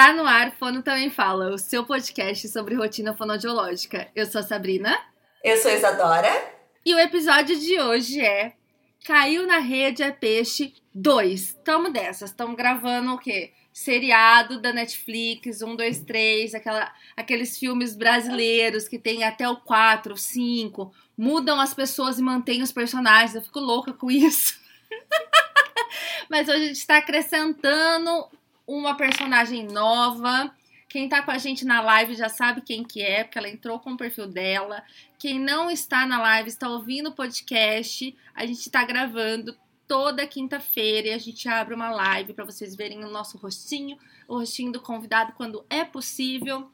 Está no ar, Fono Também Fala, o seu podcast sobre rotina fonodiológica. Eu sou a Sabrina. Eu sou a Isadora. E o episódio de hoje é Caiu na Rede é Peixe 2. Tamo dessas, estamos gravando o quê? Seriado da Netflix, 1, 2, 3, aquela, aqueles filmes brasileiros que tem até o 4, 5, mudam as pessoas e mantêm os personagens. Eu fico louca com isso. Mas hoje a gente está acrescentando uma personagem nova. Quem tá com a gente na live já sabe quem que é, porque ela entrou com o perfil dela. Quem não está na live, está ouvindo o podcast, a gente está gravando toda quinta-feira e a gente abre uma live para vocês verem o nosso rostinho, o rostinho do convidado quando é possível.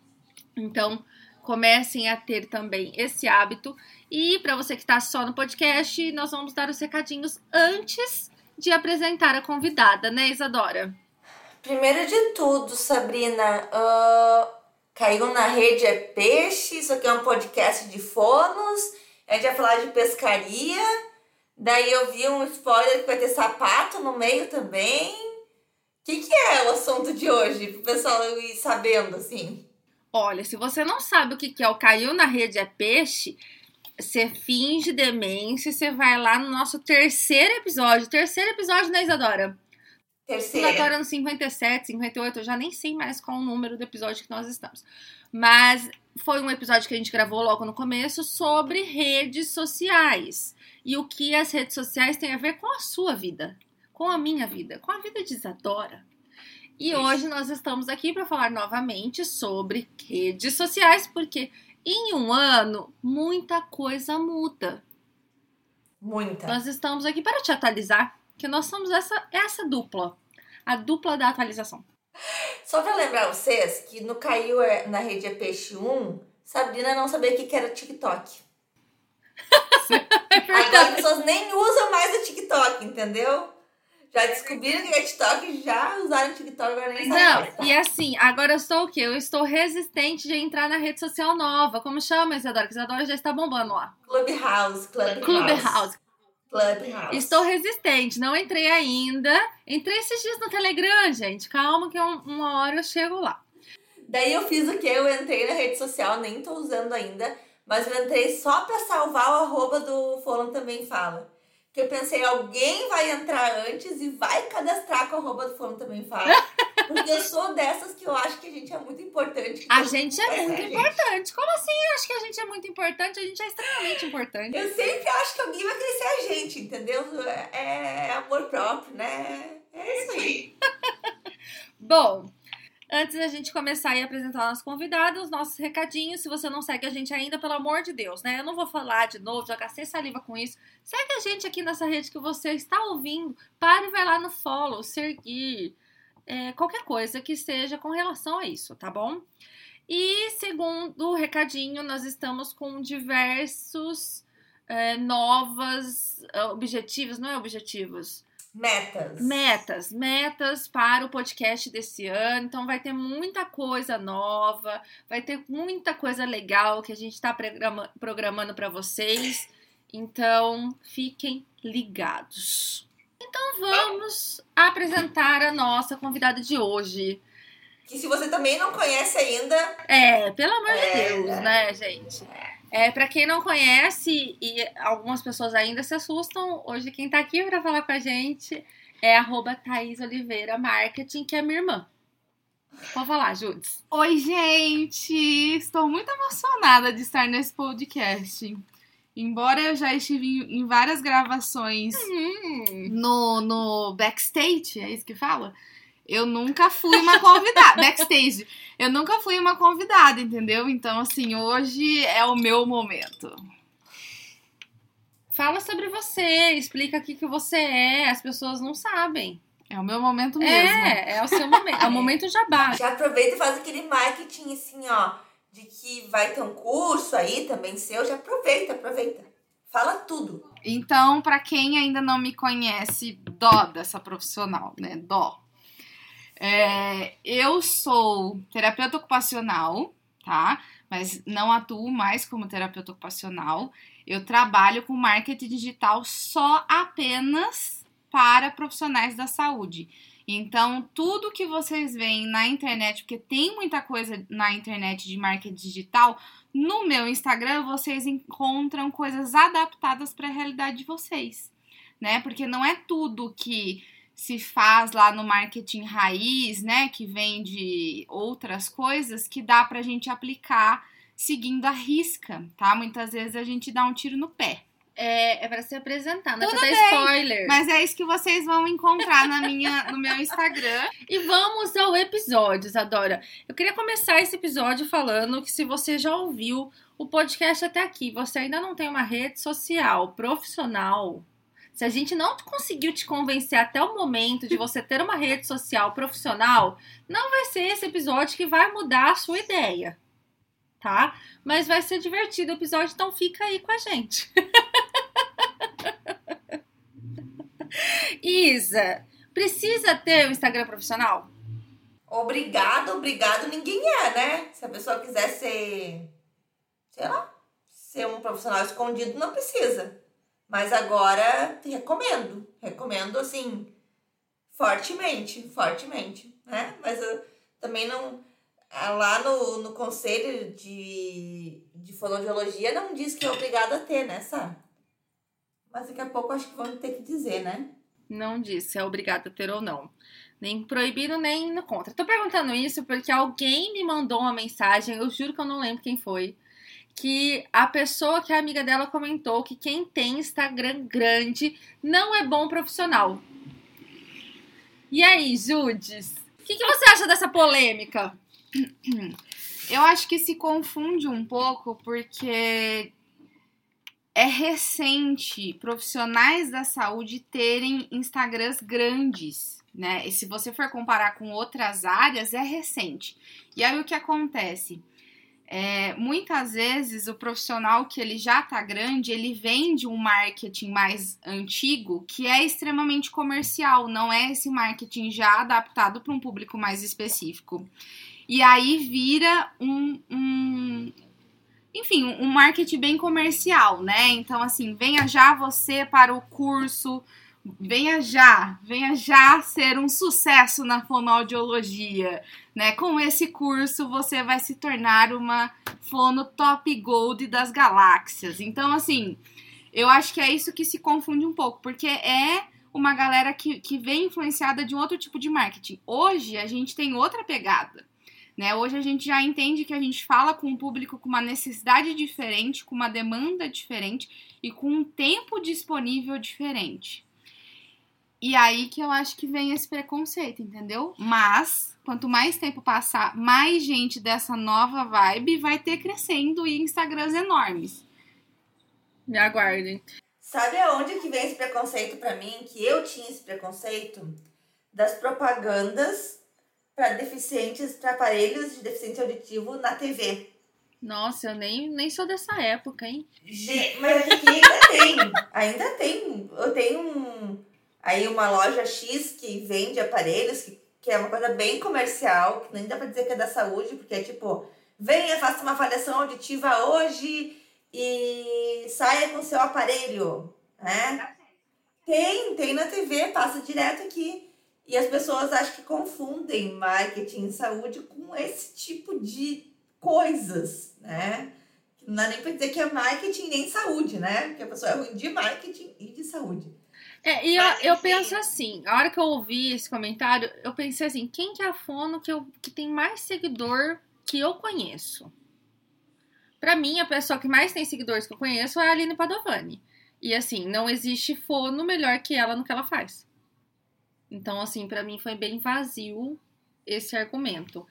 Então, comecem a ter também esse hábito. E para você que está só no podcast, nós vamos dar os recadinhos antes de apresentar a convidada, né, Isadora? Primeiro de tudo, Sabrina, uh, caiu na rede é peixe, isso aqui é um podcast de fonos, a gente vai falar de pescaria, daí eu vi um spoiler que vai ter sapato no meio também. O que, que é o assunto de hoje, pro pessoal ir sabendo, assim? Olha, se você não sabe o que, que é o caiu na rede é peixe, você finge demência, você vai lá no nosso terceiro episódio. Terceiro episódio, né, Isadora? Terceiro. Agora no 57, 58, eu já nem sei mais qual o número do episódio que nós estamos. Mas foi um episódio que a gente gravou logo no começo sobre redes sociais. E o que as redes sociais têm a ver com a sua vida, com a minha vida, com a vida de Isadora. E Isso. hoje nós estamos aqui para falar novamente sobre redes sociais, porque em um ano muita coisa muda. Muita. Nós estamos aqui para te atualizar, que nós somos essa, essa dupla, a dupla da atualização. Só pra lembrar vocês que no Caiu é- na Rede é Peixe 1, Sabrina não sabia o que era TikTok. Agora as pessoas nem usam mais o TikTok, entendeu? Já descobriram que é TikTok, já usaram o TikTok, agora nem sabem. Não, e assim, agora eu estou o quê? Eu estou resistente de entrar na rede social nova. Como chama, Isadora? Que Isadora já está bombando lá. Clubhouse, Clubhouse. Clubhouse. Clubhouse. Estou resistente, não entrei ainda. Entrei esses dias no Telegram, gente. Calma que um- uma hora eu chego lá. Daí eu fiz o que? Eu entrei na rede social, nem tô usando ainda, mas eu entrei só pra salvar o arroba do Fulano Também Fala. Porque eu pensei, alguém vai entrar antes e vai cadastrar com o arroba do Fulano Também Fala. Porque eu sou dessas que eu acho que a gente é muito importante. que A gente é muito a gente. importante. Como assim? Eu acho que a gente é muito importante. A gente é extremamente importante. Eu sempre acho que alguém vai crescer a gente, entendeu? É amor próprio, né? É isso aí. Bom, antes da gente começar e apresentar o nosso convidado, os nossos recadinhos. Se você não segue a gente ainda, pelo amor de Deus, né? Eu não vou falar de novo, já gastei saliva com isso. Segue a gente aqui nessa rede que você está ouvindo. Pare e vai lá no follow, seguir, é, qualquer coisa que seja com relação a isso, tá bom? E segundo recadinho, nós estamos com diversos é, novas objetivos, não é objetivos? Metas. Metas, metas para o podcast desse ano. Então vai ter muita coisa nova, vai ter muita coisa legal que a gente está programando para vocês. Então fiquem ligados. Então vamos apresentar a nossa convidada de hoje. Que se você também não conhece ainda, É, pelo amor de É. Deus, né, gente? É, para quem não conhece e algumas pessoas ainda se assustam, hoje quem tá aqui para falar com a gente é arroba Thaís Oliveira Marketing, que é minha irmã. Pode falar, Judes. Oi, gente! Estou muito emocionada de estar nesse podcast. Embora eu já estive em, várias gravações Hum, no, no backstage, é isso que fala? Eu nunca fui uma convidada. backstage. Eu nunca fui uma convidada, entendeu? Então, assim, hoje é o meu momento. fala sobre você, explica o que, você é, as pessoas não sabem. É o meu momento mesmo. É, é o seu momento, é o momento jabá. já aproveita e faz aquele marketing assim, ó, de que vai ter um curso aí também seu, já aproveita, aproveita. Fala tudo. Então, pra quem ainda não me conhece, dó dessa profissional, né? Dó. É, eu sou terapeuta ocupacional, tá? Mas não atuo mais como terapeuta ocupacional. Eu trabalho com marketing digital só apenas para profissionais da saúde. Então, tudo que vocês veem na internet, porque tem muita coisa na internet de marketing digital, no meu Instagram vocês encontram coisas adaptadas para a realidade de vocês, né? Porque não é tudo que se faz lá no marketing raiz, né, que vem de outras coisas, que dá pra gente aplicar seguindo a risca, tá? Muitas vezes a gente dá um tiro no pé. É, é pra se apresentar, não é pra dar bem, spoiler. Mas é isso que vocês vão encontrar na minha, no meu Instagram. E vamos ao episódio, Isadora. Eu queria começar esse episódio falando que se você já ouviu o podcast até aqui, você ainda não tem uma rede social profissional, se a gente não conseguiu te convencer até o momento de você ter uma rede social profissional, não vai ser esse episódio que vai mudar a sua ideia, tá? Mas vai ser divertido o episódio, então fica aí com a gente. Isa, precisa ter um Instagram profissional? Obrigado, obrigado, ninguém é, né? Se a pessoa quiser ser, sei lá, ser um profissional escondido, não precisa. Mas agora recomendo, recomendo assim, fortemente, fortemente, né? Mas eu também não. ah, Lá no, no conselho de, de fonoaudiologia não diz que é obrigado a ter, né, sabe? Mas daqui a pouco acho que vão ter que dizer, né? Não disse se é obrigado a ter ou não. Nem proibido, nem no contra. Tô perguntando isso porque alguém me mandou uma mensagem, eu juro que eu não lembro quem foi, que a pessoa que é amiga dela comentou que quem tem Instagram grande não é bom profissional. E aí, Judes? O que, que você acha dessa polêmica? Eu acho que se confunde um pouco porque é recente profissionais da saúde terem Instagrams grandes, né? E se você for comparar com outras áreas, é recente. E aí o que acontece? É, muitas vezes o profissional que ele já tá grande, ele vem de um marketing mais antigo que é extremamente comercial, não é esse marketing já adaptado para um público mais específico. E aí vira um, um enfim, um marketing bem comercial, né? Então, assim, venha já você para o curso, venha já, venha já ser um sucesso na fonoaudiologia, né? Com esse curso você vai se tornar uma fono top gold das galáxias. Então, assim, eu acho que é isso que se confunde um pouco, porque é uma galera que, que vem influenciada de um outro tipo de marketing. Hoje a gente tem outra pegada. Né? Hoje a gente já entende que a gente fala com um público com uma necessidade diferente, com uma demanda diferente e com um tempo disponível diferente. E aí que eu acho que vem esse preconceito, entendeu? Mas, quanto mais tempo passar, mais gente dessa nova vibe vai ter crescendo e Instagrams enormes. Me aguardem. Sabe aonde que vem esse preconceito pra mim? Que eu tinha esse preconceito? Das propagandas para deficientes, para aparelhos de deficiente auditivo na TV. Nossa, eu nem, nem sou dessa época, hein? Ge- Mas aqui ainda tem, ainda tem. Eu tenho um, aí uma loja X que vende aparelhos, que, que é uma coisa bem comercial, que nem dá pra dizer que é da saúde, porque é tipo, venha, faça uma avaliação auditiva hoje e saia com seu aparelho, né? Tem, tem na TV, passa direto aqui. E as pessoas acho que confundem marketing e saúde com esse tipo de coisas, né? Não dá nem pra dizer que é marketing nem saúde, né? Porque a pessoa é ruim de marketing e de saúde. É, e eu, Mas, eu enfim. penso assim, a hora que eu ouvi esse comentário, eu pensei assim, quem que é a fono que, eu, que tem mais seguidor que eu conheço? Pra mim, a pessoa que mais tem seguidores que eu conheço é a Aline Padovani. E assim, não existe fono melhor que ela no que ela faz. Então, assim, pra mim foi bem vazio esse argumento.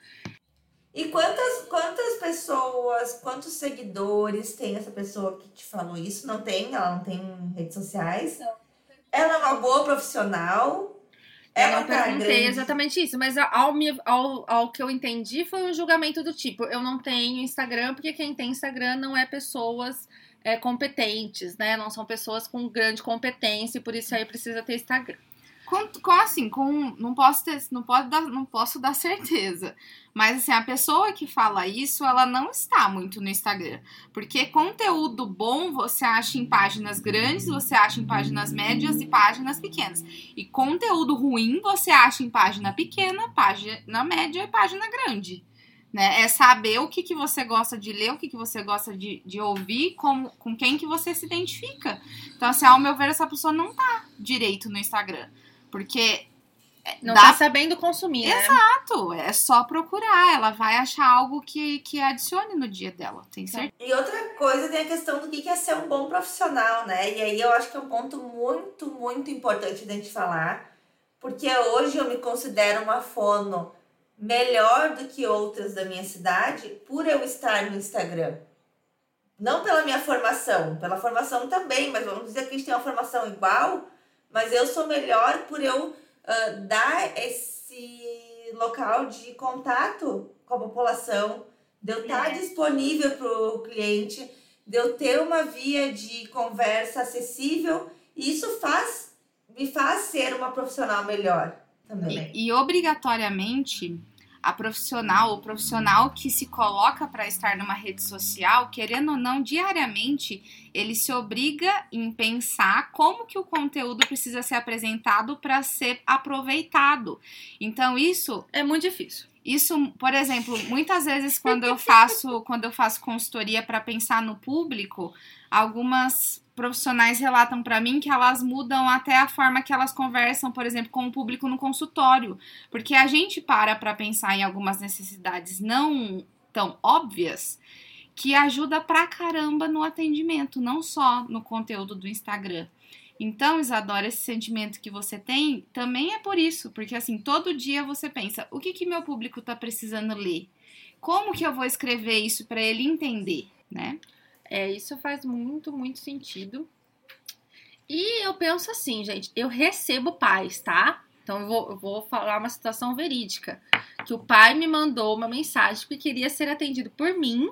E quantas, quantas pessoas, quantos seguidores tem essa pessoa que te falou isso? Não tem? Ela não tem redes sociais? Ela é uma boa profissional? Eu Ela não tá perguntei exatamente isso, mas ao, ao, ao que eu entendi foi um julgamento do tipo: eu não tenho Instagram, porque quem tem Instagram não é pessoas é, competentes, né? Não são pessoas com grande competência e por isso aí precisa ter Instagram. Com, com assim, com não posso ter, não pode dar, não posso dar certeza. Mas assim, a pessoa que fala isso, ela não está muito no Instagram, porque conteúdo bom você acha em páginas grandes, você acha em páginas médias e páginas pequenas. E conteúdo ruim você acha em página pequena, página média e página grande. Né? É saber o que, que você gosta de ler, o que, que você gosta de, de ouvir, com, com quem que você se identifica. Então, assim, ao meu ver, essa pessoa não tá direito no Instagram. Porque. Não dá... tá sabendo consumir, né? Exato, é só procurar. Ela vai achar algo que, que adicione no dia dela, tem certeza. E outra coisa tem a questão do que é ser um bom profissional, né? E aí eu acho que é um ponto muito, muito importante da gente falar. Porque hoje eu me considero uma fono melhor do que outras da minha cidade por eu estar no Instagram. Não pela minha formação, pela formação também, mas vamos dizer que a gente tem uma formação igual, mas eu sou melhor por eu uh, dar esse local de contato com a população, de eu estar é. disponível para o cliente, de eu ter uma via de conversa acessível, e isso faz me faz ser uma profissional melhor também. E, e obrigatoriamente a profissional, o profissional que se coloca para estar numa rede social, querendo ou não, diariamente, ele se obriga em pensar como que o conteúdo precisa ser apresentado para ser aproveitado. Então isso é muito difícil. Isso, por exemplo, muitas vezes quando eu faço, quando eu faço consultoria para pensar no público, algumas profissionais relatam para mim que elas mudam até a forma que elas conversam, por exemplo, com o público no consultório, porque a gente para para pensar em algumas necessidades não tão óbvias que ajuda pra caramba no atendimento, não só no conteúdo do Instagram. Então, Isadora, esse sentimento que você tem também é por isso, porque assim, todo dia você pensa, o que que meu público tá precisando ler? Como que eu vou escrever isso para ele entender, né? É, isso faz muito, muito sentido. E eu penso assim, gente, eu recebo pais, tá? Então eu vou, eu vou falar uma situação verídica. Que o pai me mandou uma mensagem que queria ser atendido por mim,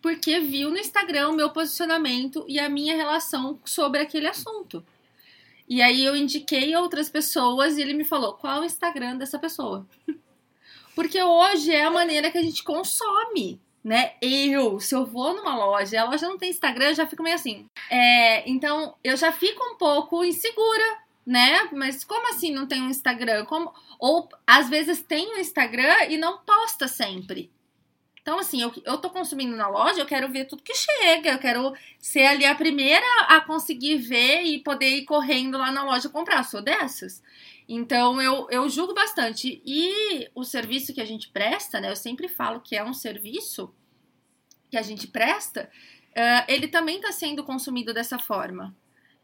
porque viu no Instagram o meu posicionamento e a minha relação sobre aquele assunto. E aí eu indiquei outras pessoas e ele me falou qual o Instagram dessa pessoa. Porque hoje é a maneira que a gente consome né? Eu, se eu vou numa loja, a loja não tem Instagram, eu já fico meio assim. É, então, eu já fico um pouco insegura, né? Mas como assim não tem um Instagram? Como... Ou às vezes tem um Instagram e não posta sempre. Então, assim, eu, eu tô consumindo na loja, eu quero ver tudo que chega, eu quero ser ali a primeira a conseguir ver e poder ir correndo lá na loja comprar. Eu sou dessas. Então eu, eu julgo bastante. E o serviço que a gente presta, né? Eu sempre falo que é um serviço que a gente presta, uh, ele também está sendo consumido dessa forma.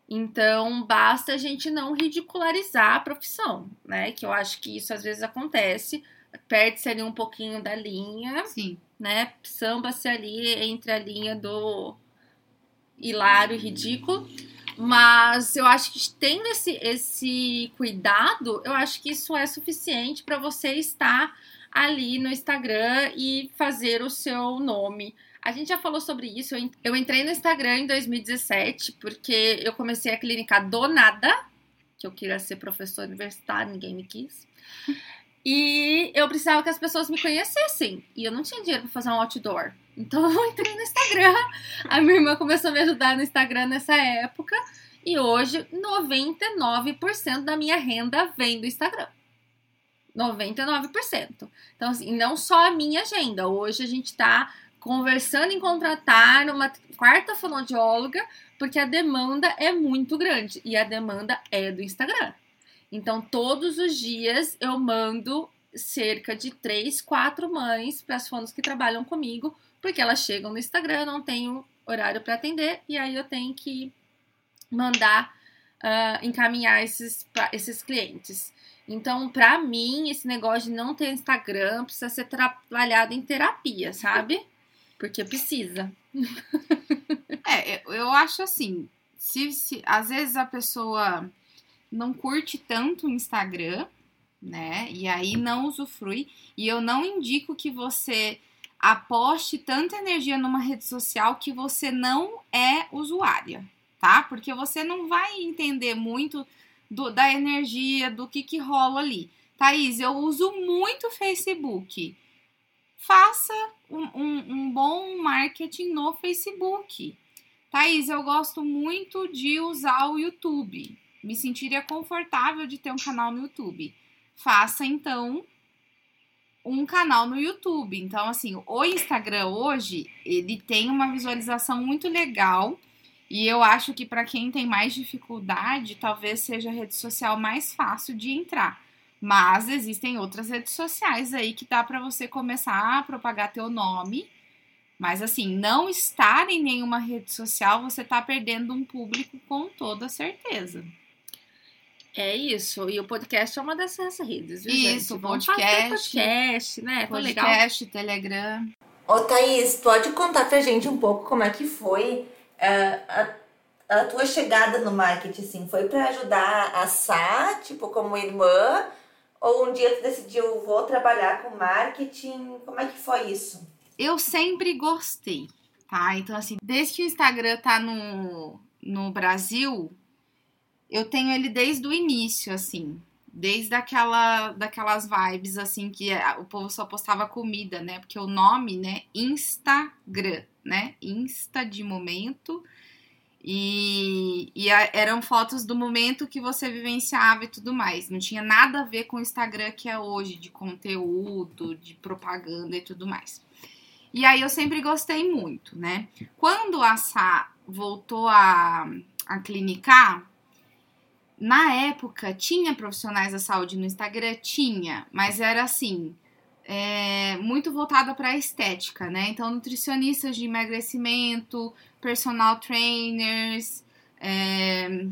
Então basta a gente não ridicularizar a profissão, né? Que eu acho que isso às vezes acontece, perde-se ali um pouquinho da linha, Sim. né? Samba-se ali entre a linha do hilário e ridículo. Mas eu acho que tendo esse, esse cuidado, eu acho que isso é suficiente para você estar ali no Instagram e fazer o seu nome. A gente já falou sobre isso. Eu entrei no Instagram em 2017 porque eu comecei a clínica do nada, que eu queria ser professor universitário, ninguém me quis. E eu precisava que as pessoas me conhecessem. E eu não tinha dinheiro para fazer um outdoor. Então eu entrei no Instagram. A minha irmã começou a me ajudar no Instagram nessa época. E hoje 99% da minha renda vem do Instagram. 99%. Então, assim, não só a minha agenda. Hoje a gente está conversando em contratar uma quarta fonoaudióloga, porque a demanda é muito grande. E a demanda é do Instagram. Então, todos os dias eu mando cerca de três, quatro mães para as fonos que trabalham comigo porque elas chegam no Instagram, não tenho horário para atender e aí eu tenho que mandar uh, encaminhar esses, esses clientes. Então, para mim, esse negócio de não ter Instagram precisa ser trabalhado em terapia, sabe? Porque precisa. é, eu acho assim, se, se às vezes a pessoa não curte tanto o Instagram, né? E aí não usufrui. E eu não indico que você aposte tanta energia numa rede social que você não é usuária, tá? Porque você não vai entender muito do, da energia, do que, que rola ali. Thaís, eu uso muito Facebook. Faça um, um, um bom marketing no Facebook. Thaís, eu gosto muito de usar o YouTube. Me sentiria confortável de ter um canal no YouTube. Faça então um canal no YouTube. Então, assim, o Instagram hoje, ele tem uma visualização muito legal. E eu acho que para quem tem mais dificuldade, talvez seja a rede social mais fácil de entrar. Mas existem outras redes sociais aí que dá para você começar a propagar teu nome. Mas assim, não estar em nenhuma rede social, você tá perdendo um público com toda certeza. É isso. E o podcast é uma dessas redes, viu, Isso, gente? Podcast. fazer podcast, né? Foi legal. Podcast, Telegram. Ô Thaís, pode contar pra gente um pouco como é que foi eh, a, a tua chegada no marketing, assim? Foi pra ajudar a Sá, tipo, como irmã? Ou um dia tu decidiu, vou trabalhar com marketing? Como é que foi isso? Eu sempre gostei, tá? Então, assim, desde que o Instagram tá no, no Brasil, eu tenho ele desde o início, assim. Desde aquela, daquelas vibes, assim, que o povo só postava comida, né? Porque o nome, né? Instagram, né? Insta de momento. E, e a- eram fotos do momento que você vivenciava e tudo mais. Não tinha nada a ver com o Instagram que é hoje, de conteúdo, de propaganda e tudo mais. E aí eu sempre gostei muito, né? Quando a Sá voltou a, a clinicar, na época tinha profissionais da saúde no Instagram? Tinha, mas era assim. é, muito voltada para a estética, né? Então, nutricionistas de emagrecimento, personal trainers é,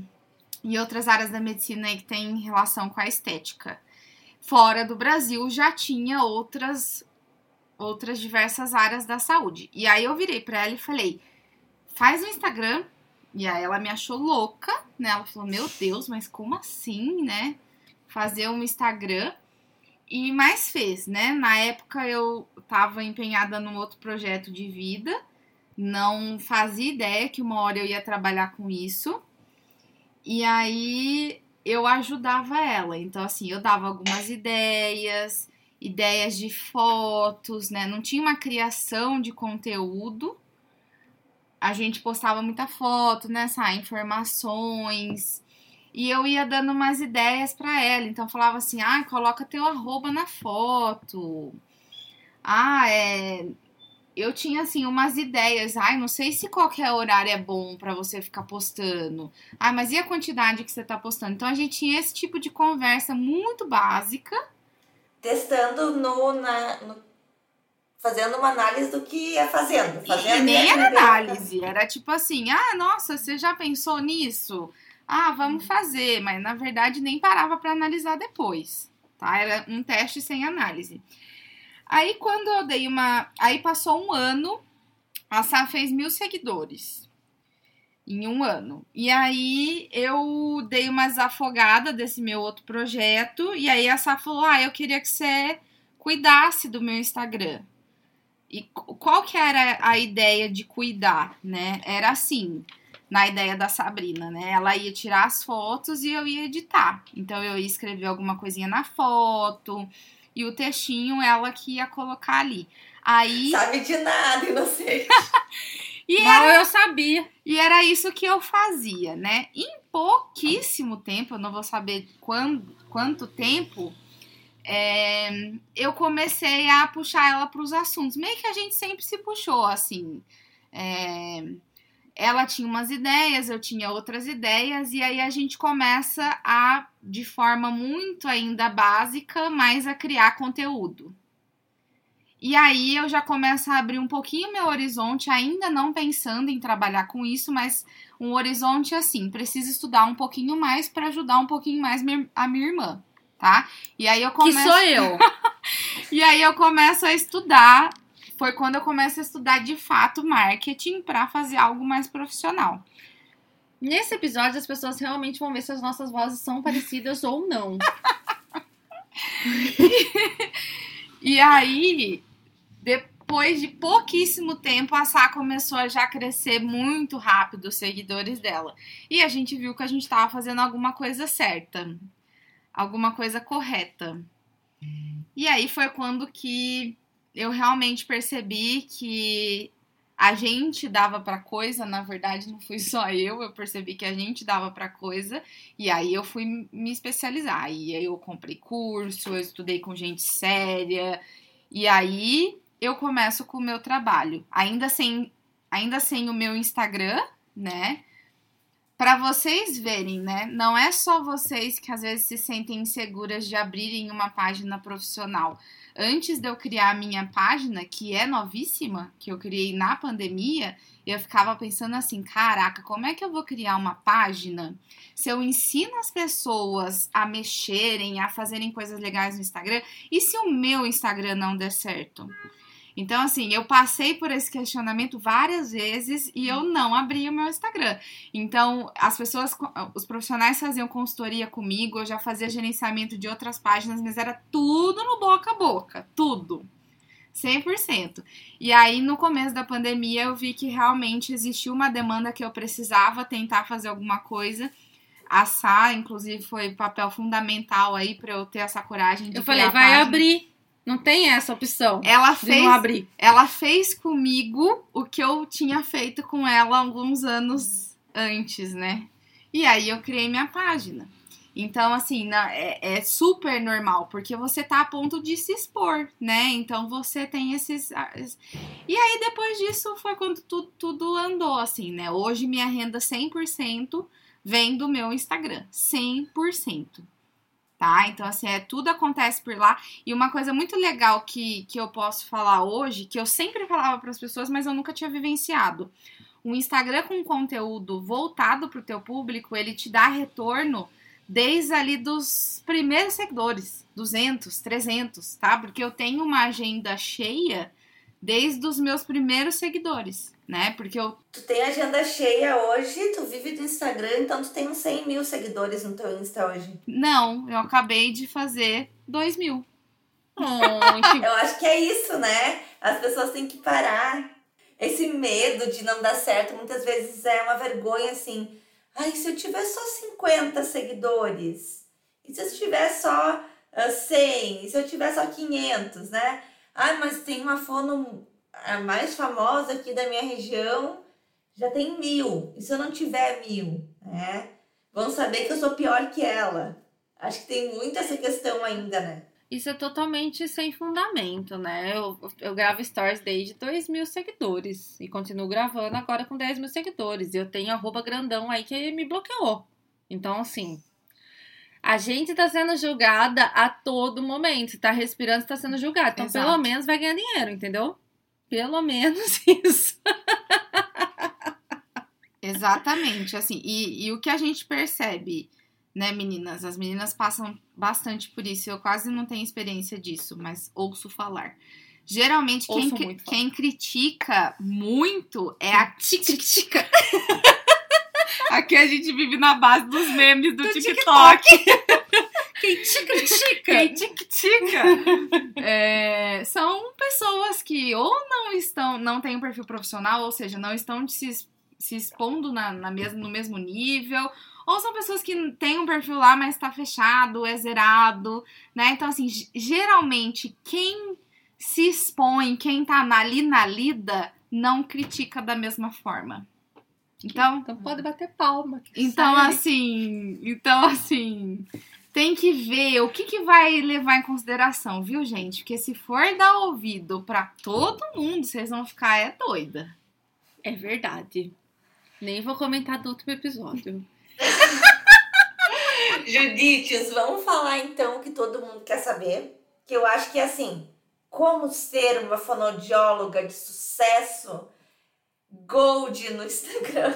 e outras áreas da medicina que tem relação com a estética. Fora do Brasil já tinha outras outras diversas áreas da saúde. E aí eu virei para ela e falei: "Faz o Instagram". E aí ela me achou louca, né? Ela falou: "Meu Deus, mas como assim, né? Fazer um Instagram?" E mais fez, né? Na época eu tava empenhada num outro projeto de vida, não fazia ideia que uma hora eu ia trabalhar com isso. E aí eu ajudava ela. Então, assim, eu dava algumas ideias, ideias de fotos, né? Não tinha uma criação de conteúdo. A gente postava muita foto, né? Sai, informações. E eu ia dando umas ideias pra ela. Então, falava assim: ah, coloca teu arroba na foto. Ah, é. Eu tinha, assim, umas ideias. Ai, não sei se qualquer horário é bom pra você ficar postando. Ah, mas e a quantidade que você tá postando? Então, a gente tinha esse tipo de conversa muito básica. Testando no, na, no- Fazendo uma análise do que ia fazendo. fazendo E nem e era análise, era tipo assim: ah, nossa, você já pensou nisso? Ah, vamos fazer, mas na verdade nem parava para analisar depois, tá? Era um teste sem análise. Aí quando eu dei uma. Aí passou um ano, a Sá fez mil seguidores em um ano. E aí eu dei uma desafogada desse meu outro projeto, e aí a Sá falou: ah, eu queria que você cuidasse do meu Instagram. E qu- qual que era a ideia de cuidar, né? Era assim, na ideia da Sabrina, né? Ela ia tirar as fotos e eu ia editar. Então eu ia escrever alguma coisinha na foto e o textinho ela que ia colocar ali. Aí Sabe de nada, inocente. e Mal era, eu sabia. e era isso que eu fazia, né? Em pouquíssimo tempo, eu não vou saber quando, quanto tempo, é, eu comecei a puxar ela para os assuntos. Meio que a gente sempre se puxou, assim. É, ela tinha umas ideias, eu tinha outras ideias, e aí a gente começa a, de forma muito ainda básica, mas a criar conteúdo. E aí eu já começo a abrir um pouquinho meu horizonte, ainda não pensando em trabalhar com isso, mas um horizonte assim, preciso estudar um pouquinho mais para ajudar um pouquinho mais a minha irmã, tá? E aí eu Que começo sou eu. e aí eu começo a estudar. Foi quando eu começo a estudar de fato marketing para fazer algo mais profissional. Nesse episódio, as pessoas realmente vão ver se as nossas vozes são parecidas ou não. E aí, depois depois de pouquíssimo tempo, a Sá começou a já crescer muito rápido os seguidores dela. E a gente viu que a gente tava fazendo alguma coisa certa, alguma coisa correta. E aí foi quando que eu realmente percebi que a gente dava para coisa, na verdade não fui só eu, eu percebi que a gente dava para coisa e aí eu fui me especializar. E aí eu comprei curso, eu estudei com gente séria e aí eu começo com o meu trabalho, ainda sem ainda sem o meu Instagram, né? Para vocês verem, né? Não é só vocês que às vezes se sentem inseguras de abrirem uma página profissional antes de eu criar a minha página, que é novíssima, que eu criei na pandemia, eu ficava pensando assim: caraca, como é que eu vou criar uma página se eu ensino as pessoas a mexerem, a fazerem coisas legais no Instagram, e se o meu Instagram não der certo? Então, assim, eu passei por esse questionamento várias vezes e eu não abri o meu Instagram. Então, as pessoas, os profissionais faziam consultoria comigo, eu já fazia gerenciamento de outras páginas, mas era tudo no boca a boca, tudo. 100%. E aí, no começo da pandemia, eu vi que realmente existia uma demanda que eu precisava tentar fazer alguma coisa. A Sá, inclusive, foi papel fundamental aí para eu ter essa coragem de Eu falei, vai abrir. Não tem essa opção. Ela fez, não abrir. ela fez comigo o que eu tinha feito com ela alguns anos antes, né? E aí eu criei minha página. Então, assim, na- é, é super normal, porque você tá a ponto de se expor, né? Então você tem esses. ah, E aí, depois disso, foi quando tu- tudo andou, assim, né? Hoje minha renda 100% vem do meu Instagram. 100%. Tá? Então, assim, é, tudo acontece por lá. E uma coisa muito legal que, que eu posso falar hoje, que eu sempre falava para as pessoas, mas eu nunca tinha vivenciado. O Instagram com conteúdo voltado para o teu público, ele te dá retorno desde ali dos primeiros seguidores, 200, 300, tá? Porque eu tenho uma agenda cheia desde os meus primeiros seguidores, né? Porque eu Tu tem agenda cheia hoje, tu vive do Instagram, então tu tem uns 100 mil seguidores no teu Insta hoje. não, eu acabei de fazer 2 mil. Muito. Eu acho que é isso, né? As pessoas têm que parar. Esse medo de não dar certo muitas vezes é uma vergonha assim. Ai, se eu tiver só 50 seguidores? E se eu tiver só ah, 100? E se eu tiver só 500, né? Ai, mas tem uma fono a mais famosa aqui da minha região, já tem mil. E se eu não tiver mil, né? Vão saber que eu sou pior que ela. Acho que tem muito essa questão ainda, né? Isso é totalmente sem fundamento, né? Eu, eu gravo stories desde 2 mil seguidores e continuo gravando agora com 10 mil seguidores. E eu tenho arroba grandão aí que me bloqueou. Então, assim, a gente tá sendo julgada a todo momento. Se tá respirando, tá sendo julgado. Então, Exato. pelo menos vai ganhar dinheiro, entendeu? Pelo menos isso. Exatamente, assim, e, e o que a gente percebe, né, meninas? As meninas passam bastante por isso, eu quase não tenho experiência disso, mas ouço falar. Geralmente, quem, muito quem critica muito é a Te critica. Aqui a gente vive na base dos memes do, TikTok. Quem te critica? Quem critica é, são pessoas que ou não estão, não têm um perfil profissional, ou seja, não estão se, se expondo na, na mesmo, no mesmo nível, ou são pessoas que têm um perfil lá, mas tá fechado, é zerado, né? Então, assim, geralmente quem se expõe, quem tá ali na lida, não critica da mesma forma. Então, Então pode bater palma. então, sai assim, então, assim, tem que ver o que, que vai levar em consideração, viu, gente? Porque se for dar ouvido pra todo mundo, vocês vão ficar é doida. É verdade. Nem vou comentar do último episódio. Judites, vamos falar então o que todo mundo quer saber. Que eu acho que é assim: como ser uma fonoaudióloga de sucesso gold no Instagram.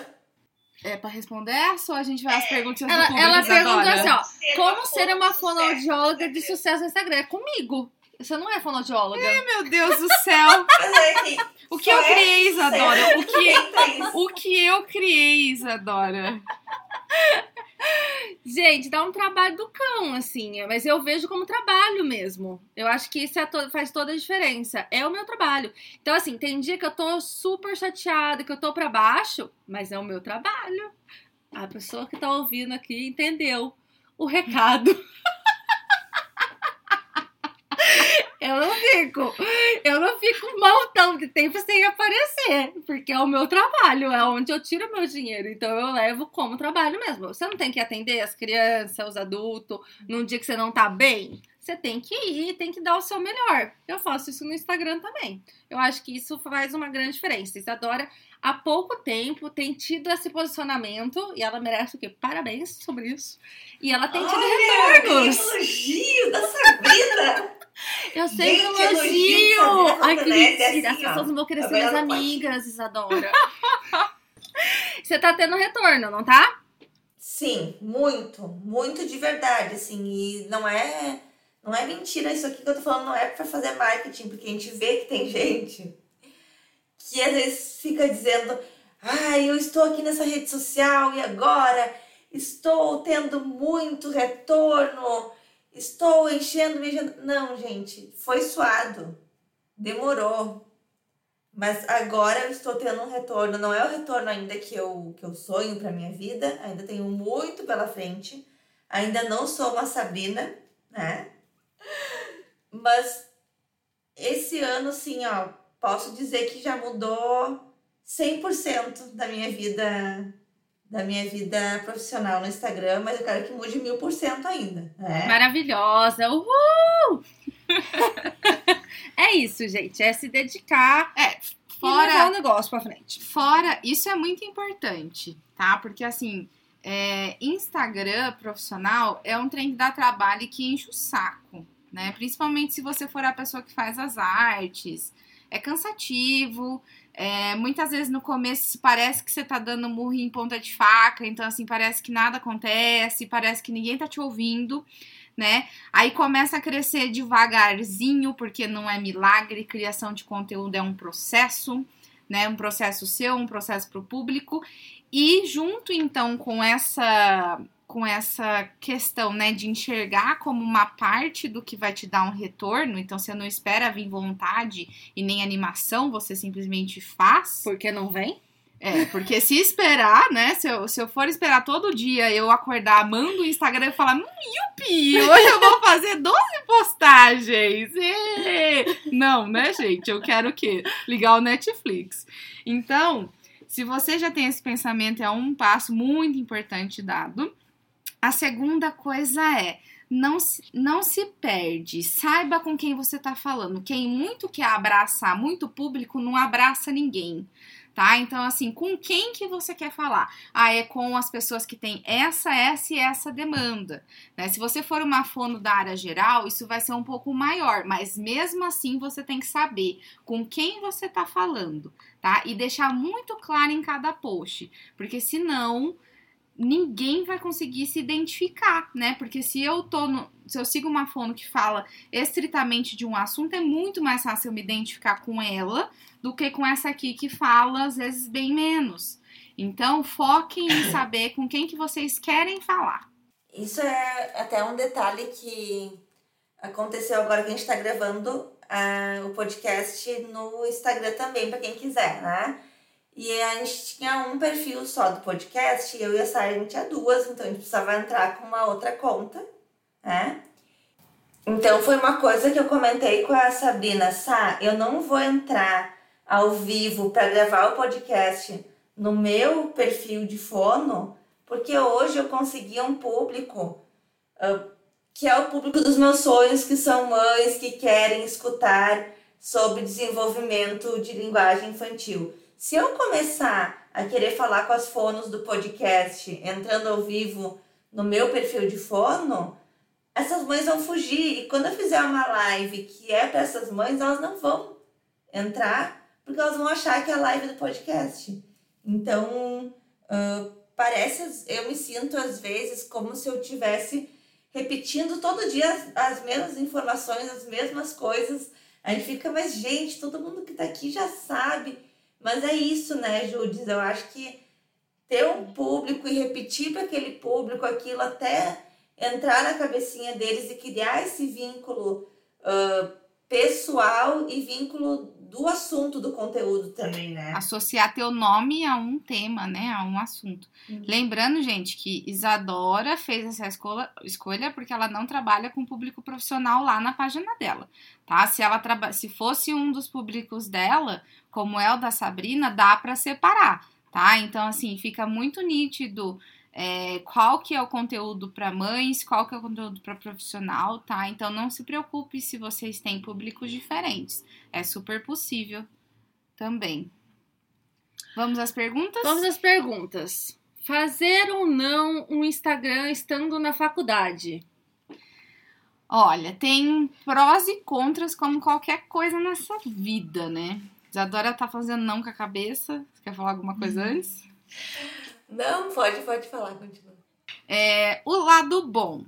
É pra responder essa ou a gente vai às perguntinhas Ela, do público, ela perguntou Isadora? assim, ó. Como ser uma fonoaudióloga de sucesso no Instagram? É comigo. Você não é fonoaudióloga. Meu Deus do céu! É. O que eu é criei, Isadora? O que, o que eu criei, Isadora? Gente, dá um trabalho do cão, assim, mas eu vejo como trabalho mesmo. Eu acho que isso é to faz toda a diferença. É o meu trabalho. Então, assim, tem dia que eu tô super chateada, que eu tô pra baixo, mas é o meu trabalho. A pessoa que tá ouvindo aqui entendeu o recado. Eu não fico. Eu não fico um montão de tempo sem aparecer. Porque é o meu trabalho, é onde eu tiro meu dinheiro. Então eu levo como trabalho mesmo. Você não tem que atender as crianças, os adultos, num dia que você não tá bem. Você tem que ir, tem que dar o seu melhor. Eu faço isso no Instagram também. Eu acho que isso faz uma grande diferença. Isadora, há pouco tempo, tem tido esse posicionamento e ela merece o quê? Parabéns sobre isso. E ela tem tido Olha, retornos. elogio da Sabrina! Eu sempre Gente, elogio. elogio Ai, da que internet é. As assim, ó. pessoas não vão querer ser Agora minhas ela pode. amigas, Isadora. Você tá tendo retorno, não tá? Sim, muito, muito de verdade, assim, e não é, não é mentira isso aqui que eu tô falando, não é pra fazer marketing, porque a gente vê que tem gente que às vezes fica dizendo, ah, eu estou aqui nessa rede social e agora estou tendo muito retorno, estou enchendo, me enchendo. Não, gente, foi suado, demorou. Mas agora eu estou tendo um retorno. Não é o retorno ainda que eu, que eu sonho para minha vida. Ainda tenho muito pela frente. Ainda não sou uma Sabrina, né? Mas esse ano, sim, ó, posso dizer que já mudou 100% da minha vida da minha vida profissional no Instagram, mas eu quero que mude mil por cento ainda, né? Maravilhosa. Uhul! é isso, gente. É se dedicar É, e levar fora o negócio pra frente. Fora, isso é muito importante, tá? Porque assim, é, Instagram profissional é um trem que dá trabalho e que enche o saco, né? Principalmente se você for a pessoa que faz as artes. É cansativo, é, muitas vezes no começo parece que você tá dando murro em ponta de faca, então assim, parece que nada acontece, parece que ninguém tá te ouvindo, né? Aí começa a crescer devagarzinho, porque não é milagre, criação de conteúdo é um processo, né? Um processo seu, um processo para o público. E junto então com essa com essa questão, né, de enxergar como uma parte do que vai te dar um retorno, então você não espera vir vontade e nem animação, você simplesmente faz. Porque não vem? É, porque se esperar, né? Se eu, se eu for esperar todo dia eu acordar amando o Instagram e falar, hum, yupi, hoje eu vou fazer 12 postagens. ê!" Não, né, gente? Eu quero o quê? Ligar o Netflix. Então, se você já tem esse pensamento, é um passo muito importante dado. A segunda coisa é. Não se, não se perde, saiba com quem você tá falando. Quem muito quer abraçar muito público não abraça ninguém tá? Então, assim, com quem que você quer falar? Ah, é com as pessoas que têm essa, essa e essa demanda, né? Se você for uma fono da área geral, isso vai ser um pouco maior, mas mesmo assim você tem que saber com quem você tá falando, tá? E deixar muito claro em cada post, porque senão ninguém vai conseguir se identificar, né? Porque se eu tô no, se eu sigo uma fono que fala estritamente de um assunto, é muito mais fácil eu me identificar com ela do que com essa aqui que fala às vezes bem menos. Então, foquem em saber com quem que vocês querem falar. Isso é até um detalhe que aconteceu agora que a gente está gravando ah, o podcast no Instagram também, para quem quiser, né? E a gente tinha um perfil só do podcast, e eu e a Sara, a gente tinha duas, então a gente precisava entrar com uma outra conta, né? Então foi uma coisa que eu comentei com a Sabrina, Sá, eu não vou entrar ao vivo para gravar o podcast no meu perfil de fono, porque hoje eu consegui um público ah, que é o público dos meus sonhos, que são mães que querem escutar sobre desenvolvimento de linguagem infantil. Se eu começar a querer falar com as fonos do podcast, entrando ao vivo no meu perfil de fono, essas mães vão fugir. E quando eu fizer uma live que é para essas mães, elas não vão entrar, porque elas vão achar que é a live do podcast. Então, ah, parece, eu me sinto às vezes como se eu tivesse repetindo todo dia as, as mesmas informações, as mesmas coisas. A gente fica, mas gente, todo mundo que tá aqui já sabe. Mas é isso, né, Judis? Eu acho que ter um público e repetir para aquele público aquilo até entrar na cabecinha deles e criar esse vínculo uh, pessoal e vínculo do assunto do conteúdo também, né? Associar teu nome a um tema, né? A um assunto. Uhum. Lembrando, gente, que Isadora fez essa escolha, escolha porque ela não trabalha com público profissional lá na página dela, tá? Se ela traba se fosse um dos públicos dela, como é o da Sabrina, dá para separar, tá? Então, assim, fica muito nítido é, qual que é o conteúdo para mães, qual que é o conteúdo para profissional, tá? Então não se preocupe se vocês têm públicos diferentes. É super possível também. Vamos às perguntas? Vamos às perguntas. Fazer ou não um Instagram estando na faculdade? Olha, tem prós e contras como qualquer coisa nessa vida, né? Isadora tá fazendo não com a cabeça. Você quer falar alguma coisa uhum. antes? Não, pode, pode falar, continua. É, o lado bom.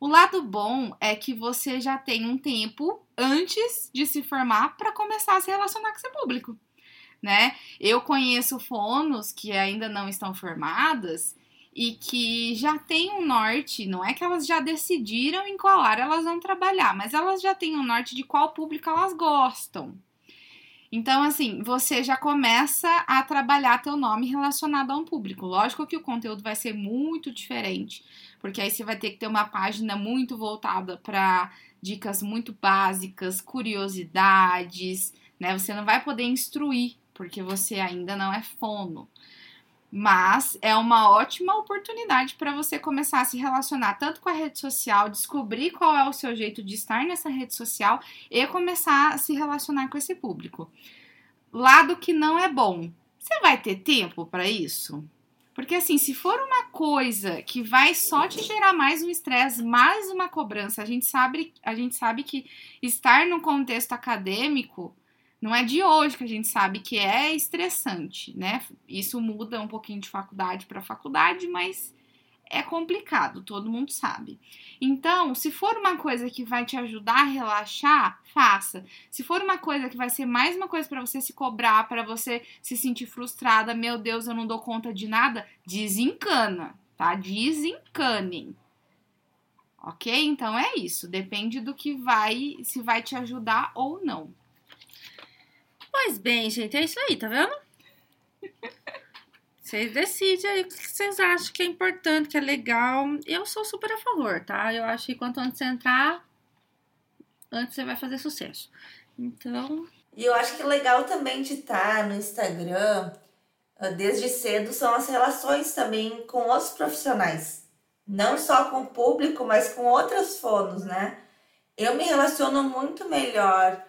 O lado bom é que você já tem um tempo antes de se formar para começar a se relacionar com seu público, né? Eu conheço fonos que ainda não estão formadas e que já têm um norte, não é que elas já decidiram em qual área elas vão trabalhar, mas elas já têm um norte de qual público elas gostam, então, assim, você já começa a trabalhar teu nome relacionado a um público. Lógico que o conteúdo vai ser muito diferente, porque aí você vai ter que ter uma página muito voltada para dicas muito básicas, curiosidades, né? Você não vai poder instruir, porque você ainda não é fono. Mas é uma ótima oportunidade para você começar a se relacionar tanto com a rede social, descobrir qual é o seu jeito de estar nessa rede social e começar a se relacionar com esse público. Lado que não é bom. Você vai ter tempo para isso? Porque assim, se for uma coisa que vai só te gerar mais um estresse, mais uma cobrança, a gente sabe, a gente sabe que estar no contexto acadêmico não é de hoje que a gente sabe que é estressante, né? Isso muda um pouquinho de faculdade para faculdade, mas é complicado, todo mundo sabe. Então, se for uma coisa que vai te ajudar a relaxar, faça. Se for uma coisa que vai ser mais uma coisa para você se cobrar, para você se sentir frustrada, meu Deus, eu não dou conta de nada, desencana, tá? Desencanem. Ok? Então é isso. Depende do que vai, se vai te ajudar ou não. Pois bem, gente, é isso aí, tá vendo? Vocês decidem aí o que vocês acham que é importante, que é legal. Eu sou super a favor, tá? Eu acho que quanto antes você entrar, antes você vai fazer sucesso. Então. E eu acho que legal também de estar tá no Instagram ah, desde cedo são as relações também com outros profissionais. Não só com o público, mas com outras fonos, né? Eu me relaciono muito melhor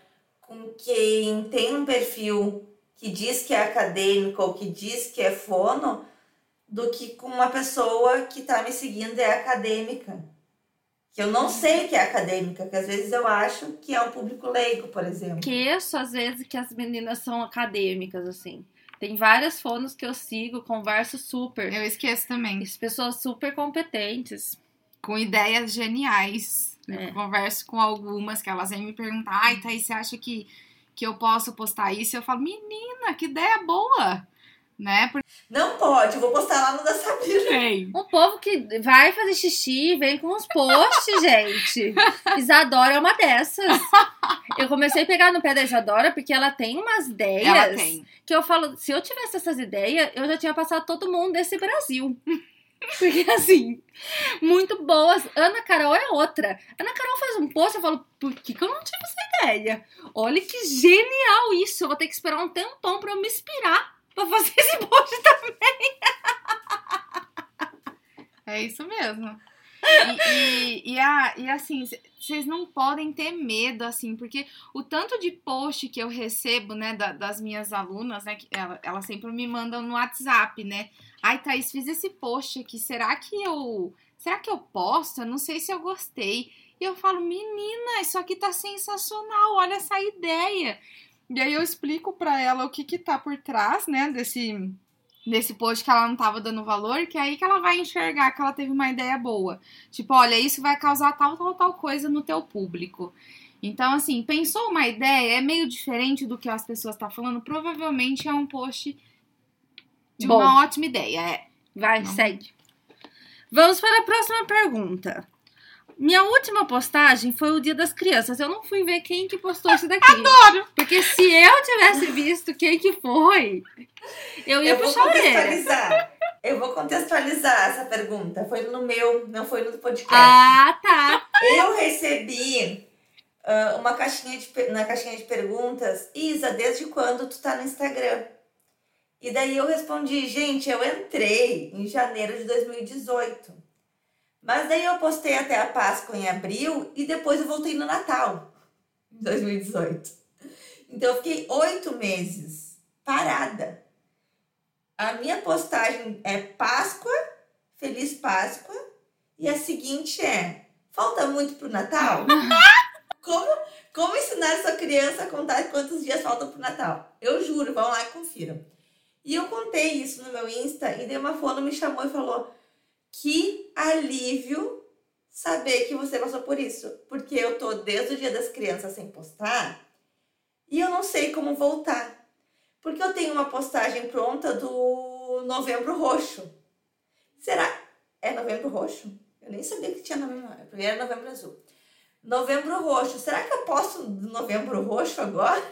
com quem tem um perfil que diz que é acadêmico ou que diz que é fono do que com uma pessoa que está me seguindo é acadêmica. Que eu não sei que é acadêmica, que às vezes eu acho que é um público leigo, por exemplo. Que isso, às vezes, que as meninas são acadêmicas, assim. Tem várias fonos que eu sigo, converso super. Eu esqueço também. Pessoas super competentes. Com ideias geniais. É. Eu converso com algumas que elas vêm me perguntar, ai, Thaís, você acha que, que eu posso postar isso? Eu falo, menina, que ideia boa! Né? Porque... Não pode, eu vou postar lá no da Sabina. Tem. Um povo que vai fazer xixi vem com uns posts, gente. Isadora é uma dessas. Eu comecei a pegar no pé da Isadora porque ela tem umas ideias tem. que eu falo, se eu tivesse essas ideias, eu já tinha passado todo mundo desse Brasil. Porque assim, muito boas. Ana Carol é outra. Ana Carol faz um post, eu falo, por que, que eu não tive essa ideia? Olha que genial isso. Eu vou ter que esperar um tempão pra eu me inspirar pra fazer esse post também. É isso mesmo. E, e, e, a, e assim, vocês não podem ter medo, assim, porque o tanto de post que eu recebo, né, da, das minhas alunas, né, que elas ela sempre me mandam no WhatsApp, né? Ai, Thaís, fiz esse post aqui, será que eu. Será que eu posto? Eu não sei se eu gostei. E eu falo, menina, isso aqui tá sensacional, olha essa ideia. E aí eu explico para ela o que que tá por trás, né, desse nesse post que ela não tava dando valor, que é aí que ela vai enxergar que ela teve uma ideia boa. Tipo, olha, isso vai causar tal, tal, tal coisa no teu público. Então, assim, pensou uma ideia, é meio diferente do que as pessoas estão tá falando, provavelmente é um post de Bom, uma ótima ideia. É. Vai, Não. segue. Vamos para a próxima pergunta. Minha última postagem foi o Dia das Crianças. Eu não fui ver quem que postou isso daqui. Adoro! Porque se eu tivesse visto quem que foi, eu ia Eu vou puxar orelha. contextualizar. Eu vou contextualizar essa pergunta. Foi no meu, não foi no podcast. Ah, tá. Eu recebi ah, uma caixinha de, na caixinha de perguntas, Isa, desde quando tu tá no Instagram? E daí eu respondi, gente, eu entrei em janeiro de 2018. Mas daí eu postei até a Páscoa em abril e depois eu voltei no Natal, em 2018. Então eu fiquei oito meses parada. A minha postagem é Páscoa, Feliz Páscoa, e a seguinte é Falta muito pro Natal? como, como ensinar sua criança a contar quantos dias faltam pro Natal? Eu juro, vão lá e confiram. E eu contei isso no meu Insta e daí uma fono me chamou e falou: Que alívio saber que você passou por isso. Porque eu tô desde o dia das crianças sem postar e eu não sei como voltar. Porque eu tenho uma postagem pronta do Novembro Roxo. Será? É Novembro Roxo? Eu nem sabia que tinha novembro, era Novembro Azul. Novembro Roxo. Será que eu posto Novembro Roxo agora?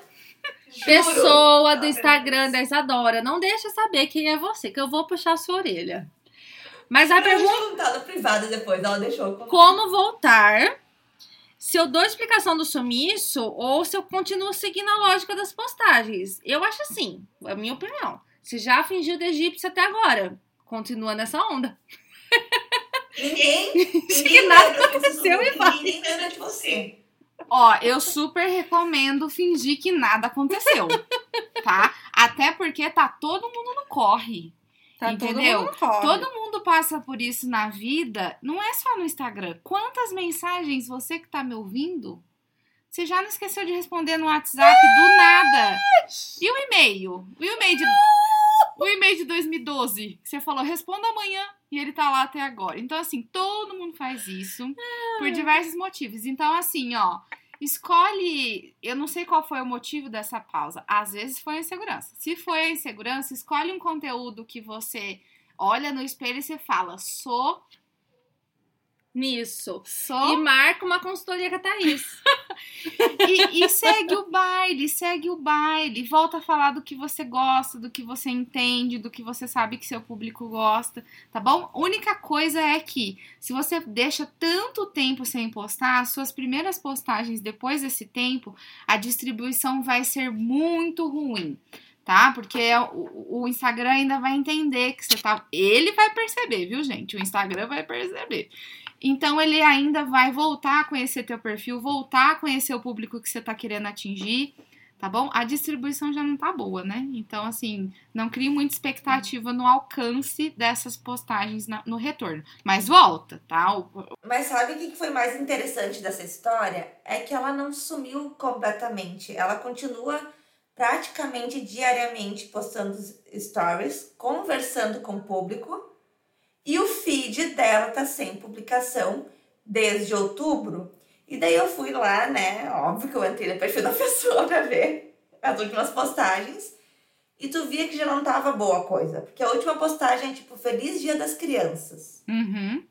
Pessoa do Instagram da Isadora, não deixa saber quem é você, que eu vou puxar a sua orelha. Mas a pergunta privado depois, ela deixou como voltar, se eu dou explicação do sumiço ou se eu continuo seguindo a lógica das postagens. Eu acho assim, é a minha opinião. Se já fingiu de egípcio até agora, continua nessa onda. Ninguém, ninguém nada aconteceu e vai. Ninguém lembra de você. Ó, eu super recomendo fingir que nada aconteceu, tá? Até porque tá todo mundo no corre. Tá Entendeu? todo mundo corre. Todo mundo passa por isso na vida, não é só no Instagram. Quantas mensagens você que tá me ouvindo, você já não esqueceu de responder no WhatsApp do nada? E o e-mail? E o e-mail de, o e-mail de 2012, que você falou, responda amanhã, e ele tá lá até agora. Então, assim, todo mundo faz isso por diversos motivos. Então, assim, ó, escolhe. Eu não sei qual foi o motivo dessa pausa. Às vezes foi a insegurança. Se foi a insegurança, escolhe um conteúdo que você olha no espelho e você fala, sou, Nisso. sou. E marca uma consultoria com a Thaís. E, e segue o baile, segue o baile. Volta a falar do que você gosta, do que você entende, do que você sabe que seu público gosta, tá bom? Única coisa é que, se você deixa tanto tempo sem postar, as suas primeiras postagens depois desse tempo, a distribuição vai ser muito ruim. Tá? Porque o, o Instagram ainda vai entender que você tá. Ele vai perceber, viu, gente? O Instagram vai perceber. Então ele ainda vai voltar a conhecer teu perfil, voltar a conhecer o público que você tá querendo atingir, tá bom? A distribuição já não tá boa, né? Então, assim, não crie muita expectativa no alcance dessas postagens na- no retorno. Mas volta, tá? Mas sabe o que foi mais interessante dessa história? É que ela não sumiu completamente. Ela continua praticamente diariamente postando stories, conversando com o público. E o feed dela tá sem publicação desde outubro. E daí eu fui lá, né? Óbvio que eu entrei no perfil da pessoa pra ver as últimas postagens. E tu via que já não tava boa a coisa. Porque a última postagem é tipo Feliz Dia das Crianças. Uhum.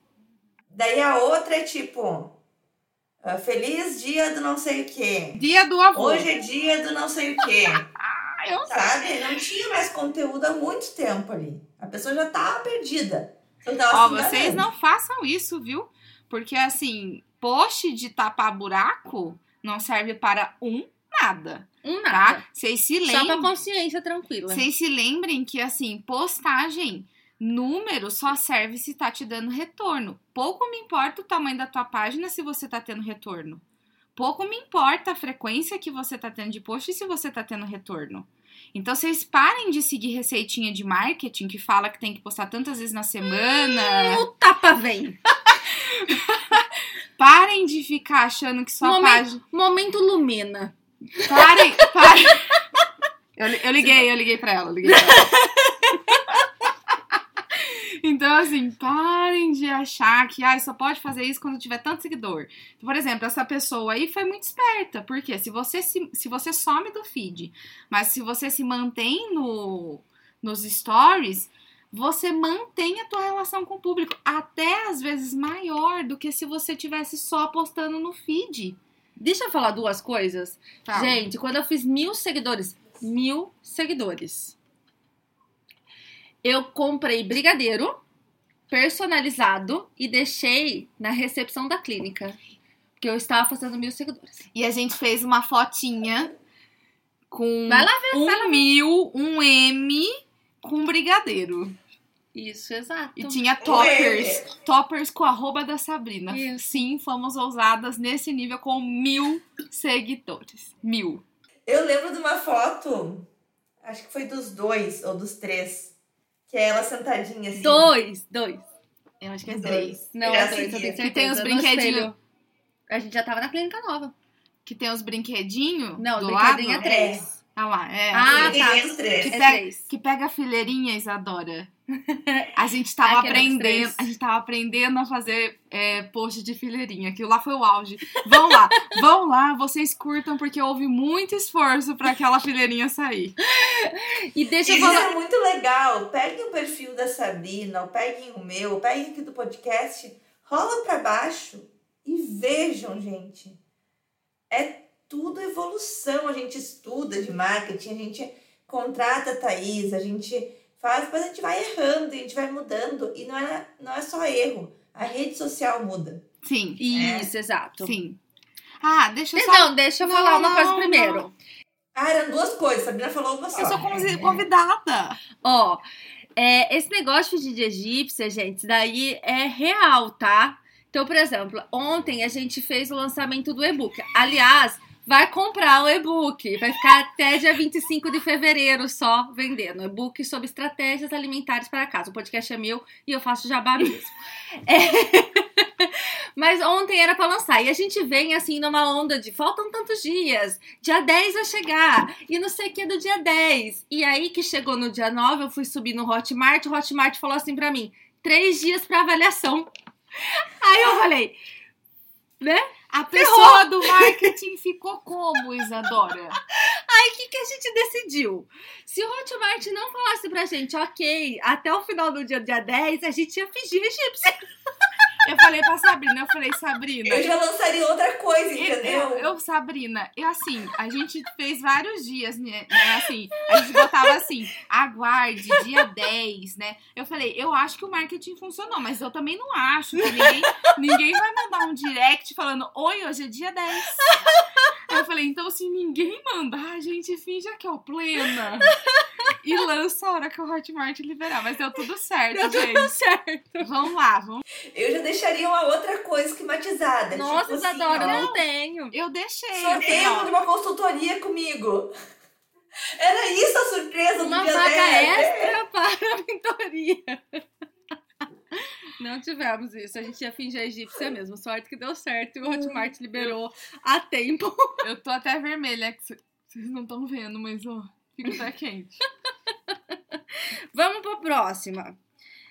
Daí a outra é tipo ah, Feliz dia do não sei o quê. Dia do avô. Hoje é dia do não sei o quê. Ah, eu Sabe? Não tinha mais conteúdo há muito tempo ali. A pessoa já tava perdida. Então Ó, se vocês não façam isso, viu? Porque assim, post de tapar buraco não serve para um nada, Um nada. tá? Vocês se Só pra consciência tranquila. Vocês se lembrem que assim, postagem, número só serve se tá te dando retorno. Pouco me importa o tamanho da tua página se você tá tendo retorno. Pouco me importa a frequência que você tá tendo de post se você tá tendo retorno. Então, vocês parem de seguir receitinha de marketing que fala que tem que postar tantas vezes na semana. O tapa vem. Parem de ficar achando que só Momento- página. Momento Lumena. Parem, parem. Eu, eu liguei, eu liguei pra ela, eu liguei pra ela. Então, assim, parem de achar que ah, só pode fazer isso quando tiver tanto seguidor. Por exemplo, essa pessoa aí foi muito esperta. Porque se você, se, se você some do feed, mas se você se mantém no, nos stories, você mantém a tua relação com o público, até às vezes maior do que se você tivesse só postando no feed. Deixa eu falar duas coisas. Tá. Gente, quando eu fiz mil seguidores, mil seguidores, eu comprei brigadeiro personalizado e deixei na recepção da clínica. Porque eu estava fazendo mil seguidores. E a gente fez uma fotinha com Vai lá ver, vai um mil, um M com brigadeiro. Isso, exato. E tinha toppers. Toppers com arroba da Sabrina. Isso. Sim, fomos ousadas nesse nível com mil seguidores. Mil. Eu lembro de uma foto, acho que foi dos dois ou dos três, que é ela sentadinha assim. Dois, dois. Eu acho que é Dois. três. Não, é dois, eu tenho certeza. Que tem os brinquedinhos. A gente já tava na clínica nova. Que tem os brinquedinhos Não, do o lado. brinquedinho é três. Ah lá, é. Ah, assim. Sim, tá. os três. Que, É pega, três. que pega a fileirinha, Isadora. A gente tava aprendendo. três. A gente tava aprendendo a fazer é, post de fileirinha. Aquilo lá foi o auge. Vão lá, vão lá, vocês curtam, porque houve muito esforço pra aquela fileirinha sair. E deixa eu Isso falar. é muito legal. Peguem o perfil da Sabrina, ou peguem o meu, ou peguem aqui do podcast, rola pra baixo e vejam, gente. É tudo evolução. A gente estuda de marketing, a gente contrata a Thaís, a gente faz, depois a gente vai errando, a gente vai mudando. E não é, não é só erro. A rede social muda. Sim, Isso, exato. sim. Ah, deixa eu só. Não, deixa eu Não, falar uma não, coisa não. primeiro. Ah, eram duas coisas. Sabrina falou uma só. Eu sou convi- convidada. Ó, é, esse negócio de egípcia, gente, daí é real, tá? Então, por exemplo, ontem a gente fez o lançamento do e-book. Aliás, vai comprar o e-book. Vai ficar até dia 25 de fevereiro só vendendo. E-book sobre estratégias alimentares para casa. O podcast é meu e eu faço jabá mesmo. É. Mas ontem era para lançar. E a gente vem assim numa onda de faltam tantos dias. Dia 10 vai chegar. E não sei o que do dia 10. E aí que chegou no dia 9, eu fui subir no Hotmart. O Hotmart falou assim pra mim: três dias para avaliação. Aí eu falei, né? A pessoa do marketing ficou como, Isadora? Aí o que, que a gente decidiu? Se o Hotmart não falasse pra gente, ok, até o final do dia, dia 10, a gente ia fingir egípcia. Eu falei pra Sabrina, eu falei, Sabrina. Eu já lançaria outra coisa, Eu, entendeu? eu, eu, Sabrina, eu assim, a gente fez vários dias, né? né, Assim, a gente botava assim, aguarde, dia 10, né? Eu falei, eu acho que o marketing funcionou, mas eu também não acho que ninguém, ninguém vai mandar um direct falando, oi, hoje é dia 10. Aí eu falei, então se ninguém mandar, a gente finge que é o plena. E lança a hora que o Hotmart liberar. Mas deu tudo certo, Deu gente. tudo certo. Vamos lá, vamos. Eu já deixaria uma outra coisa esquematizada. Nossa, tipo assim, Isadora, ó, não tenho. Eu deixei. Sorteio assim, ó. de uma consultoria comigo. Era isso a surpresa Uma do dia vaga 10. extra para a mentoria. Não tivemos isso. A gente ia fingir a egípcia mesmo. Sorte que deu certo e o Hotmart liberou a tempo. Eu tô até vermelha, que cê- vocês não estão vendo, mas ó, fica até quente. Vamos para próxima.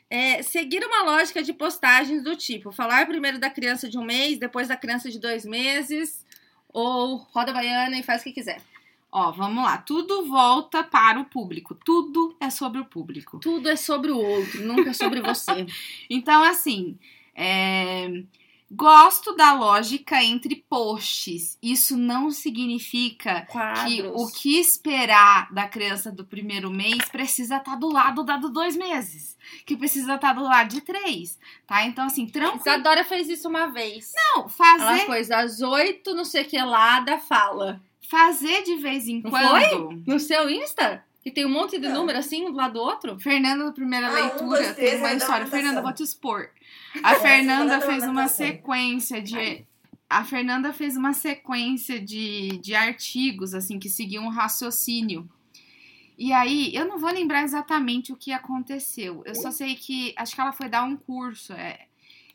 É, seguir uma lógica de postagens do tipo: falar primeiro da criança de um mês, depois da criança de dois meses, ou roda baiana e faz o que quiser. Ó, vamos lá. Tudo volta para o público. Tudo é sobre o público. Tudo é sobre o outro, nunca é sobre você. Então, assim, é, gosto da lógica entre posts. Isso não significa que Quadros. o que esperar da criança do primeiro mês precisa estar do lado da do dois meses. Que precisa estar do lado de três, tá? Então, assim, tranquilo. Isadora fez isso uma vez. Não, Ela fazer, pôs às oito, não sei o que lá, da fala. Fazer de vez em Não quando. No seu Insta? Que tem um monte de Não. número assim, um do lado do outro? Fernanda, na primeira Ah, um, leitura, dois, três, tem uma história. Fernanda, vou te expor. A Fernanda vai dar fez uma sequência de. A Fernanda fez uma sequência de, de artigos, assim, que seguiam um raciocínio. E aí, eu não vou lembrar exatamente o que aconteceu. Eu só sei que. Acho que ela foi dar um curso. É,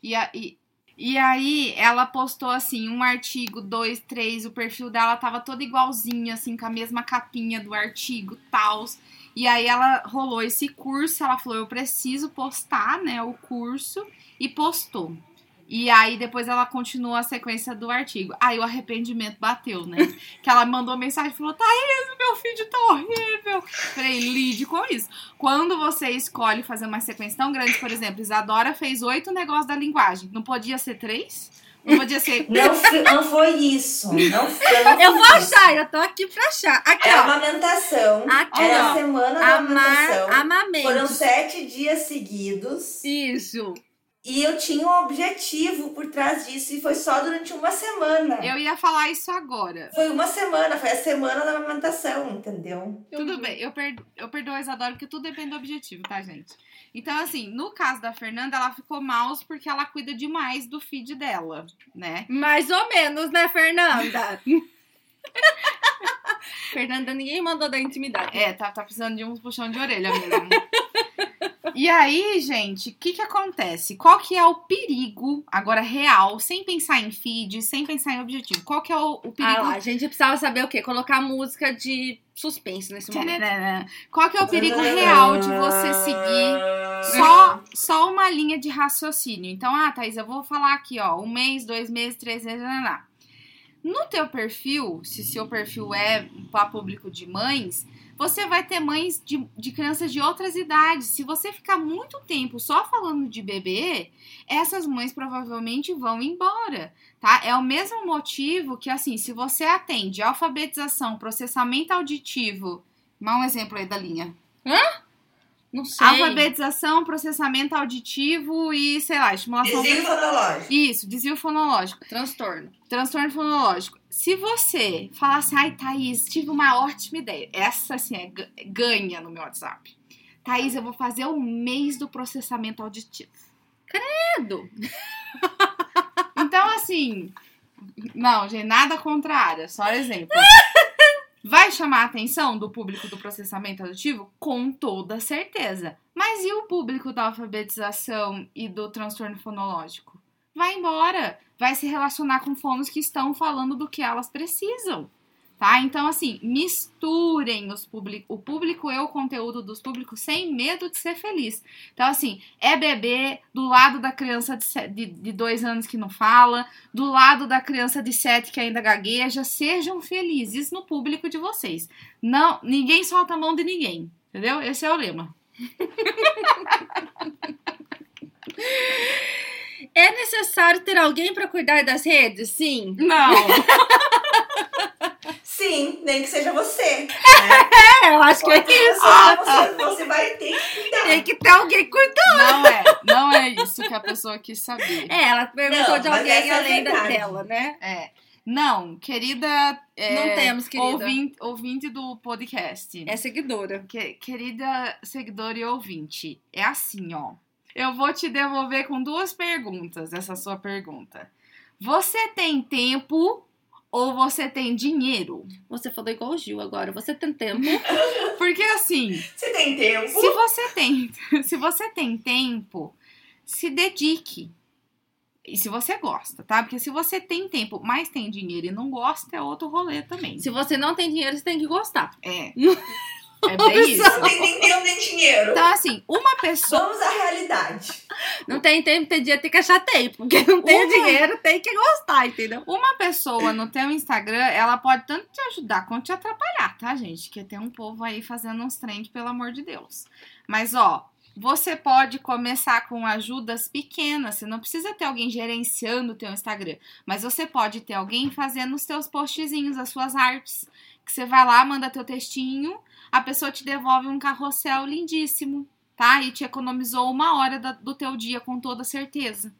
e, a- e, e aí, ela postou, assim, um artigo, dois, três. O perfil dela tava todo igualzinho, assim, com a mesma capinha do artigo, tals. E aí ela rolou esse curso, ela falou, eu preciso postar, né, o curso, e postou. E aí depois ela continuou a sequência do artigo. Aí o arrependimento bateu, né? que ela mandou mensagem e falou, Thaís, meu feed tá horrível. Falei, lide com isso. Quando você escolhe fazer uma sequência tão grande, por exemplo, Isadora fez oito negócios da linguagem. Não podia ser três? Não podia ser. Não, não foi isso. Não, foi- eu vou isso. achar, eu tô aqui pra achar. Aqui, É a ó. amamentação. Aqui, Era ó. a semana da amamentação. Amar, amamente. Foram sete dias seguidos. Isso. E eu tinha um objetivo por trás disso. E foi só durante uma semana. Eu ia falar isso agora. Foi uma semana, foi a semana da amamentação, entendeu? Tudo bem, eu, per... eu perdoo a Isadora porque tudo depende do objetivo, tá, gente? Então, assim, no caso da Fernanda, ela ficou mouse porque ela cuida demais do feed dela, né? Mais ou menos, né, Fernanda? Fernanda, ninguém mandou da intimidade. É, tá, tá precisando de um puxão de orelha mesmo. E aí, gente, o que que acontece? Qual que é o perigo, agora real, sem pensar em feed, sem pensar em objetivo? Qual que é o, o perigo Ah lá, a gente precisava saber o quê? Colocar música de suspense nesse momento. Tchananã. Qual que é o perigo real de você seguir só, só uma linha de raciocínio? Então, ah, Thaís, eu vou falar aqui, ó, um mês, dois meses, três meses, nananá. No teu perfil, se seu perfil é para público de mães, você vai ter mães de, de crianças de outras idades. Se você ficar muito tempo só falando de bebê, essas mães provavelmente vão embora, tá? É o mesmo motivo que, assim, se você atende alfabetização, processamento auditivo, dá um exemplo aí da linha. Não sei. Alfabetização, processamento auditivo e, sei lá, estimulação. Desvio fonológico. Isso, desvio fonológico, Transtorno. transtorno fonológico. Se você falar assim, ai, Thaís, tive uma ótima ideia. Essa, assim, é, ga- ganha no meu WhatsApp. Thaís, eu vou fazer o mês do processamento auditivo. Credo. Então, assim. Não, gente, nada contra a área, só exemplo. Vai chamar a atenção do público do processamento auditivo? Com toda certeza. Mas e o público da alfabetização e do transtorno fonológico? Vai embora. Vai se relacionar com fonos que estão falando do que elas precisam. Tá? Então, assim, misturem os public... o público e o conteúdo dos públicos sem medo de ser feliz. Então, assim, é bebê do lado da criança de, de, de dois anos que não fala, do lado da criança de sete que ainda gagueja. Sejam felizes no público de vocês. Não, ninguém solta a mão de ninguém. Entendeu? Esse é o lema. É necessário ter alguém pra cuidar das redes? Sim. Não. Sim, nem que seja você. É, eu acho que é isso. Você, você vai ter que cuidar. Tem que ter alguém cuidando. Não é. Não é isso que a pessoa quis saber. É, ela perguntou Não, de alguém é além da dela, né? É. Não, querida. é, Não temos, querida. Ouvinte, ouvinte do podcast. É seguidora. Que- querida seguidora e ouvinte, é assim, ó. Eu vou te devolver com duas perguntas essa sua pergunta. Você tem tempo ou você tem dinheiro? Você falou igual o Gil agora. Você tem tempo. Porque assim, Você tem tempo? se você tem, se você tem tempo, se dedique. E se você gosta, tá? Porque se você tem tempo, mas tem dinheiro e não gosta, é outro rolê também. Se você não tem dinheiro, você tem que gostar. É. É bem isso. Não tem nem tempo nem dinheiro. Então, assim, uma pessoa. Vamos à realidade. Não tem tempo, tem dia, tem que achar tempo. Porque não tem Uma- dinheiro, tem que gostar, entendeu? Uma pessoa no teu Instagram, ela pode tanto te ajudar quanto te atrapalhar, tá, gente? Que tem um povo aí fazendo uns trend, pelo amor de Deus. Mas, ó, você pode começar com ajudas pequenas. Você não precisa ter alguém gerenciando o teu Instagram. Mas você pode ter alguém fazendo os teus postzinhos, as suas artes. Que você vai lá, manda teu textinho, a pessoa te devolve um carrossel lindíssimo, tá? E te economizou uma hora da- do teu dia com toda certeza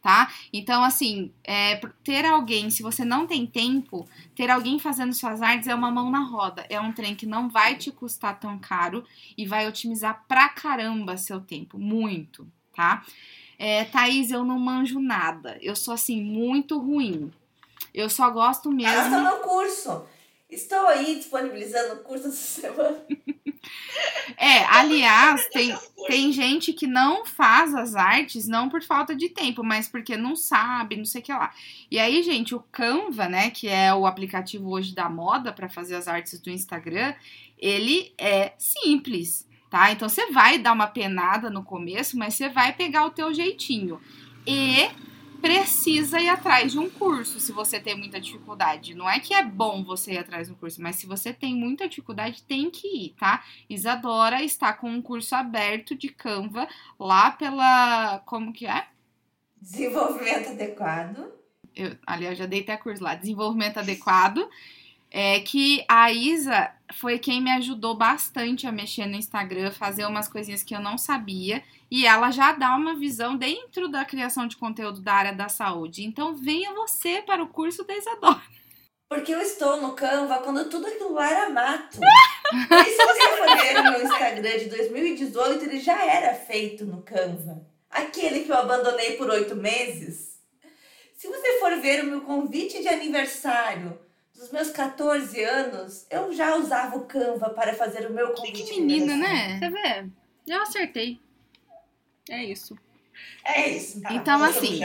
tá? Então, assim, é, ter alguém, se você não tem tempo, ter alguém fazendo suas artes é uma mão na roda. É um trem que não vai te custar tão caro e vai otimizar pra caramba seu tempo. Muito, tá? É, Thaís, eu não manjo nada. Eu sou, assim, muito ruim. Eu só gosto mesmo. estão no curso. Estou aí disponibilizando o curso essa semana. É, aliás, tem, tem gente que não faz as artes não por falta de tempo, mas porque não sabe, não sei o que lá. E aí, gente, o Canva, né, que é o aplicativo hoje da moda para fazer as artes do Instagram, ele é simples, tá? Então você vai dar uma penada no começo, mas você vai pegar o teu jeitinho. E precisa ir atrás de um curso se você tem muita dificuldade. Não é que é bom você ir atrás de um curso, mas se você tem muita dificuldade, tem que ir, tá? Isadora está com um curso aberto de Canva lá pela. Como que é? Desenvolvimento adequado. Eu, aliás, já dei até curso lá, desenvolvimento adequado. É que a Isa foi quem me ajudou bastante a mexer no Instagram, fazer umas coisinhas que eu não sabia. E ela já dá uma visão dentro da criação de conteúdo da área da saúde. Então venha você para o curso da Isadora. Porque eu estou no Canva quando tudo aquilo lá era mato. e se você for ver o meu Instagram de 2018, ele já era feito no Canva. Aquele que eu abandonei por oito meses. Se você for ver o meu convite de aniversário dos meus 14 anos, eu já usava o Canva para fazer o meu convite. Que menina, né? Você vê? Eu acertei. É isso. É isso. Tá, então, assim,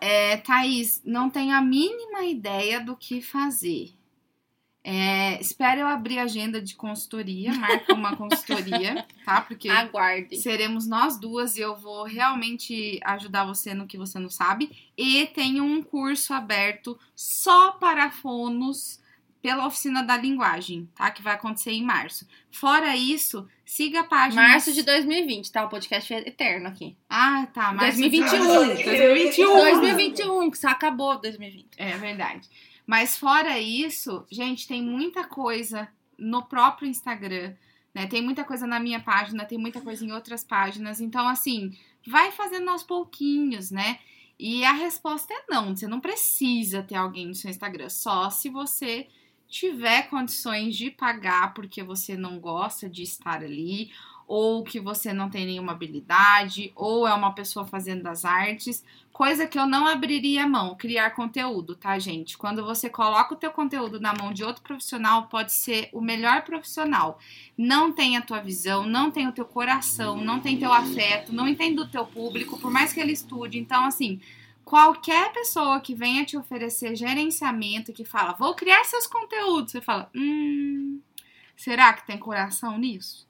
é, Thaís, não tenho a mínima ideia do que fazer. É, espero eu abrir a agenda de consultoria, marca uma consultoria, tá? Porque Aguarde. seremos nós duas e eu vou realmente ajudar você no que você não sabe. E tenho um curso aberto só para fonos pela oficina da linguagem, tá? Que vai acontecer em março. Fora isso, siga a página. Março de 2020, tá? O podcast é eterno aqui. Ah, tá. Março 2021. De... 2021. 2021, que só acabou 2020. É verdade. Mas fora isso, gente, tem muita coisa no próprio Instagram, né? Tem muita coisa na minha página, tem muita coisa em outras páginas. Então, assim, vai fazendo aos pouquinhos, né? E a resposta é não. Você não precisa ter alguém no seu Instagram, só se você tiver condições de pagar porque você não gosta de estar ali, ou que você não tem nenhuma habilidade, ou é uma pessoa fazendo as artes, coisa que eu não abriria mão, criar conteúdo, tá, gente? Quando você coloca o teu conteúdo na mão de outro profissional, pode ser o melhor profissional. Não tem a tua visão, não tem o teu coração, não tem teu afeto, não entende o teu público, por mais que ele estude. Então, assim, qualquer pessoa que venha te oferecer gerenciamento, que fala, vou criar seus conteúdos, você fala, hum, será que tem coração nisso?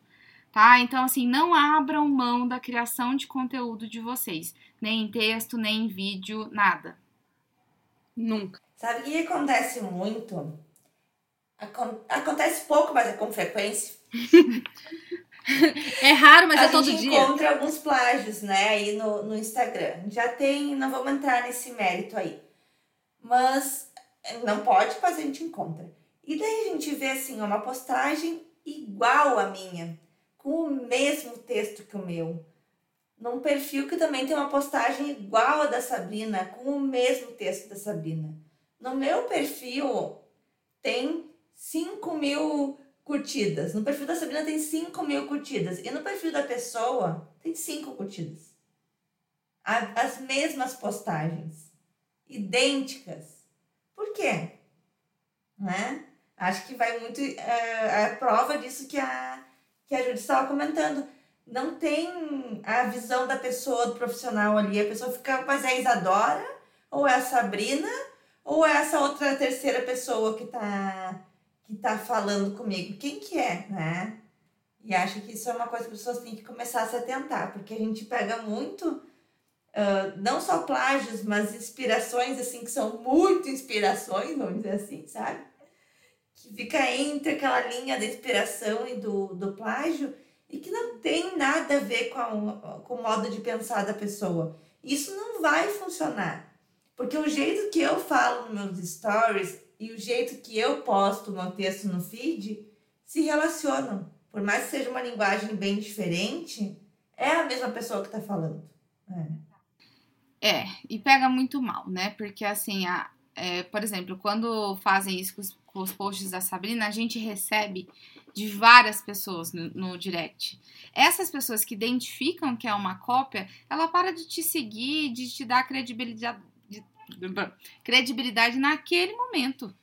Tá? Então, assim, não abram mão da criação de conteúdo de vocês, nem em texto, nem em vídeo, nada. Nunca. Sabe o que acontece muito? Acon acontece pouco, mas é com frequência. É raro, mas a é todo gente dia. encontra alguns plágios, né, aí no, no Instagram. Já tem, não vamos entrar nesse mérito aí. Mas não pode, mas a gente encontra. E daí a gente vê assim, uma postagem igual a minha, com o mesmo texto que o meu. Num perfil que também tem uma postagem igual a da Sabrina, com o mesmo texto da Sabrina. No meu perfil tem 5 mil curtidas. No perfil da Sabrina tem 5 mil curtidas. E no perfil da pessoa tem 5 curtidas. As mesmas postagens. Idênticas. Por quê? Né? Acho que vai muito. é, a prova disso que a, que a Júlia estava comentando. Não tem a visão da pessoa, do profissional ali. A pessoa fica, mas é a Isadora? Ou é a Sabrina? Ou é essa outra terceira pessoa que tá que tá falando comigo, quem que é, né? E acho que isso é uma coisa que as pessoas têm que começar a se atentar, porque a gente pega muito, ah, não só plágios, mas inspirações, assim, que são muito inspirações, vamos dizer assim, sabe? Que fica entre aquela linha da inspiração e do, do plágio, e que não tem nada a ver com, a- com o modo de pensar da pessoa. Isso não vai funcionar. Porque o jeito que eu falo nos meus stories e o jeito que eu posto o meu texto no feed se relacionam. Por mais que seja uma linguagem bem diferente, é a mesma pessoa que está falando. É. É, e pega muito mal, né? Porque assim, a, é, por exemplo, quando fazem isso os, posts da Sabrina, a gente recebe de várias pessoas no, no direct. Essas pessoas que identificam que é uma cópia, ela para de te seguir, de te dar credibilidade, de- credibilidade naquele momento.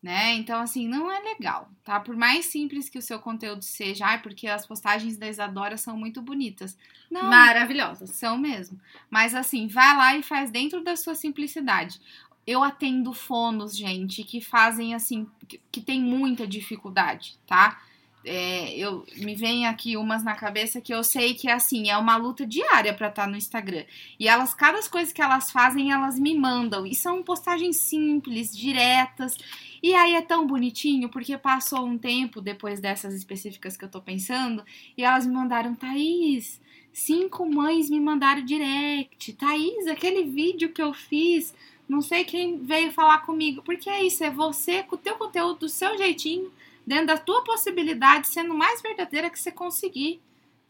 Né? Então, assim, não é legal, tá? Por mais simples que o seu conteúdo seja, ai, porque as postagens da Isadora são muito bonitas. Não, Maravilhosas. são mesmo. Mas assim, vai lá e faz dentro da sua simplicidade. Eu atendo fonos, gente, que fazem assim, que, que tem muita dificuldade, tá? é, eu me vem aqui umas na cabeça que eu sei que assim é uma luta diária para estar tá no Instagram. E elas, cada coisa que elas fazem, elas me mandam. E são postagens simples, diretas. E aí é tão bonitinho, porque passou um tempo depois dessas específicas que eu tô pensando, e elas me mandaram, Thaís, cinco mães me mandaram direct. Thaís, aquele vídeo que eu fiz, não sei quem veio falar comigo. Porque é isso, é você com o teu conteúdo do seu jeitinho dentro da tua possibilidade, sendo mais verdadeira que você conseguir,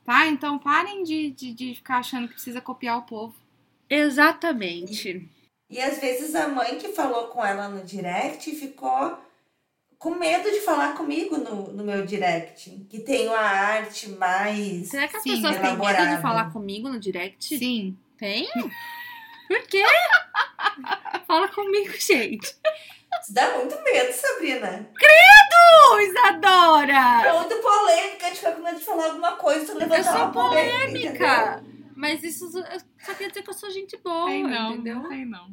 tá? Então parem de, de, de ficar achando que precisa copiar o povo. Exatamente. E, e às vezes a mãe que falou com ela no direct ficou com medo de falar comigo no, no meu direct, que tem uma arte mais. Será que as sim, pessoas têm medo de falar comigo no direct? Sim. Tem? Por quê? Fala comigo, gente. Isso dá muito medo, Sabrina. Ô, Isadora! É muito polêmica, a gente fica com medo de falar alguma coisa, tu levantar Eu sou uma polêmica. polêmica. Mas isso só quer dizer que eu sou gente boa, Tem não, entendeu? não tem não.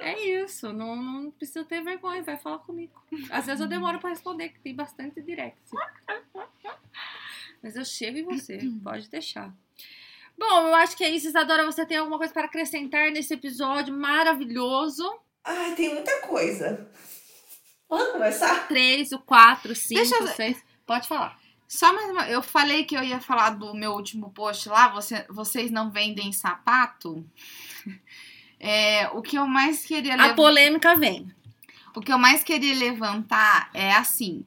É isso, não, não precisa ter vergonha, vai falar comigo. Às vezes eu demoro pra responder, que tem bastante direct. Mas eu chego em você, pode deixar. Bom, eu acho que é isso, Isadora. Você tem alguma coisa para acrescentar nesse episódio maravilhoso? Ai, tem muita coisa. Vamos começar? Três, o quatro, cinco, Deixa eu- seis. Pode falar. Só mais uma. Eu falei que eu ia falar do meu último post lá. Você, vocês não vendem sapato? É, o que eu mais queria A levantar. polêmica vem. O que eu mais queria levantar é assim: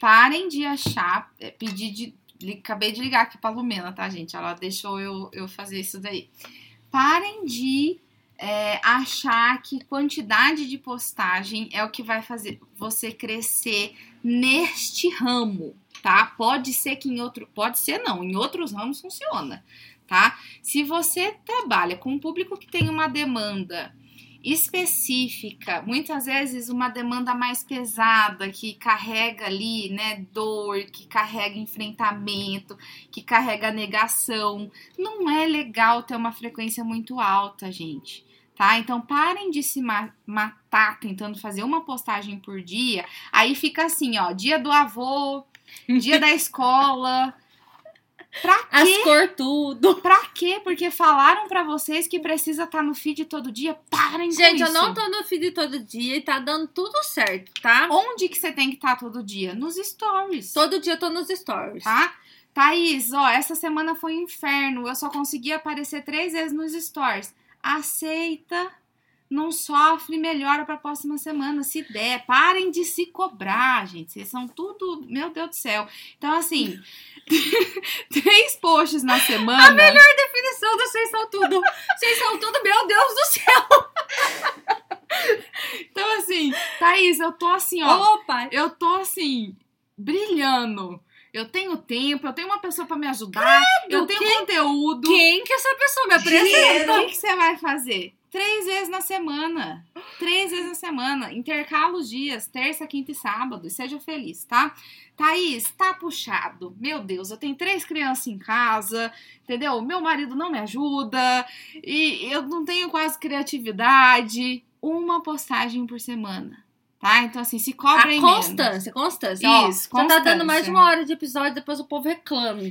parem de achar, é, pedir de. Acabei de ligar aqui pra Lumena, tá, gente? Ela deixou eu, eu fazer isso daí. Parem de é, achar que quantidade de postagem é o que vai fazer você crescer neste ramo, tá? Pode ser que em outro. Pode ser não, em outros ramos funciona, tá? Se você trabalha com um público que tem uma demanda específica, muitas vezes uma demanda mais pesada, que carrega ali, né, dor, que carrega enfrentamento, que carrega negação. Não é legal ter uma frequência muito alta, gente. Tá? Então parem de se ma- matar tentando fazer uma postagem por dia. Aí fica assim, ó, dia do avô, dia da escola. Pra quê? As cor tudo. Pra quê? Porque falaram pra vocês que precisa estar no feed todo dia. Parem com Gente, eu isso. não tô no feed todo dia e tá dando tudo certo, tá? Onde que você tem que estar todo dia? Nos stories. Todo dia eu tô nos stories. Tá? Thaís, ó, essa semana foi um inferno. Eu só consegui aparecer três vezes nos stories. Aceita, não sofre, melhora pra próxima semana, se der. Parem de se cobrar, gente. Vocês são tudo. Meu Deus do céu. Então, assim, três posts na semana. A melhor definição do vocês são tudo. Vocês são tudo, meu Deus do céu. Então, assim, Thaís, eu tô assim, ó. Opa! Eu tô assim, brilhando. Eu tenho tempo, eu tenho uma pessoa pra me ajudar, eu tenho quem- conteúdo. Quem que essa pessoa? Me O apresenta. que, que você vai fazer? Três vezes na semana. Três vezes na semana. Intercala os dias, terça, quinta e sábado. E seja feliz, tá? Thaís, tá puxado. Meu Deus, eu tenho três crianças em casa, entendeu? Meu marido não me ajuda. E eu não tenho quase criatividade. Uma postagem por semana. Tá? Então, assim, se A cobrem menos. constância, constância. Ó, Isso, Você tá dando constância. mais de uma hora de episódio, depois o povo reclama.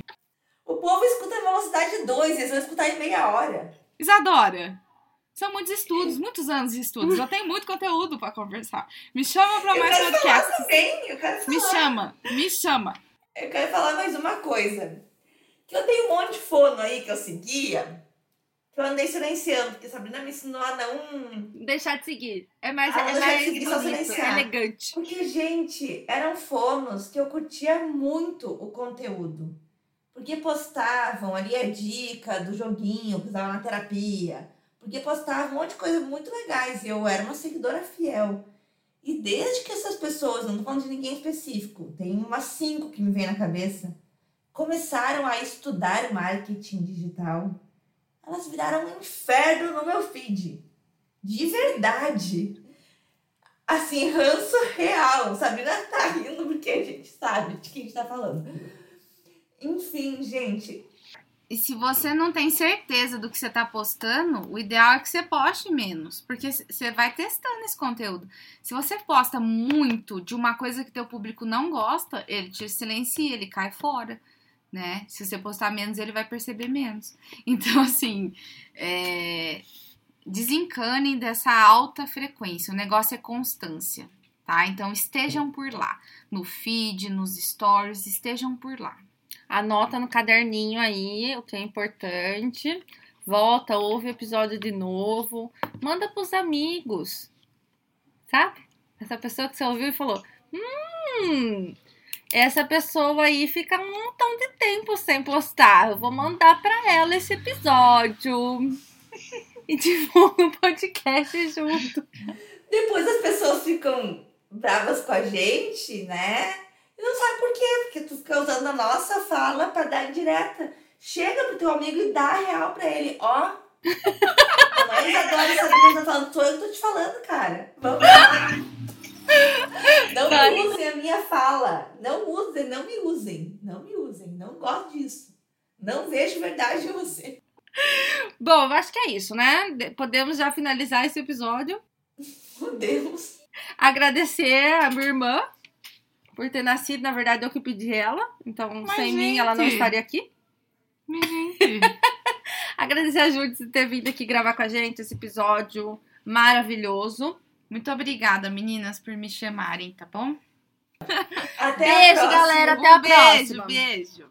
O povo escuta em velocidade 2, eles vão escutar em meia hora. Isadora, são muitos estudos, muitos anos de estudos. Eu tenho muito conteúdo pra conversar. Me chama Eu mais quero falar também, eu quero falar. Me chama, me chama. Eu quero falar mais uma coisa. Que eu tenho um monte de fono aí que eu seguia, que eu andei silenciando, porque Sabrina me ensinou a não. Deixar de seguir. É mais, Ah, é deixar de mais seguir, só bonito, silenciar. elegante. Porque, gente, eram fonos que eu curtia muito o conteúdo. Porque postavam ali a dica do joguinho que usava na terapia. Porque postavam um monte de coisa muito legais. E eu era uma seguidora fiel. E desde que essas pessoas, não tô falando de ninguém específico, tem umas cinco que me vem na cabeça, começaram a estudar marketing digital, elas viraram um inferno no meu feed. De verdade. Assim, ranço real. Sabrina tá rindo porque a gente sabe de quem a gente tá falando. Enfim, gente. E se você não tem certeza do que você tá postando, o ideal é que você poste menos, porque você vai testando esse conteúdo. Se você posta muito de uma coisa que teu público não gosta, ele te silencia, ele cai fora, né? Se você postar menos, ele vai perceber menos. Então, assim, é, desencanem dessa alta frequência. O negócio é constância, tá? Então, estejam por lá. No feed, nos stories, estejam por lá. Anota no caderninho aí o que é importante. Volta, ouve o episódio de novo. Manda pros amigos. Sabe? Essa pessoa que você ouviu e falou: Hum, essa pessoa aí fica um montão de tempo sem postar. Eu vou mandar pra ela esse episódio. E divulga o podcast junto. Depois as pessoas ficam bravas com a gente, né? E não sabe por quê, porque tu fica usando a nossa fala pra dar indireta. Chega pro teu amigo e dá a real pra ele. Ó, a mãe Isadora Sabrina tá falando, sou eu que tô te falando, cara. Vamos lá. Não me usem a minha fala. Não usem, não me usem. Não me usem. Não gosto disso. Não vejo verdade em você. Bom, eu acho que é isso, né? De- Podemos já finalizar esse episódio. Meu Deus. Agradecer a minha irmã por ter nascido. Na verdade, eu que pedi ela. Então, Mas, sem mim, ela não gente. estaria aqui. Minha gente. Agradecer a Júlia por ter vindo aqui gravar com a gente esse episódio maravilhoso. Muito obrigada, meninas, por me chamarem, tá bom? Até Beijo, galera. Até um a beijo, próxima. beijo.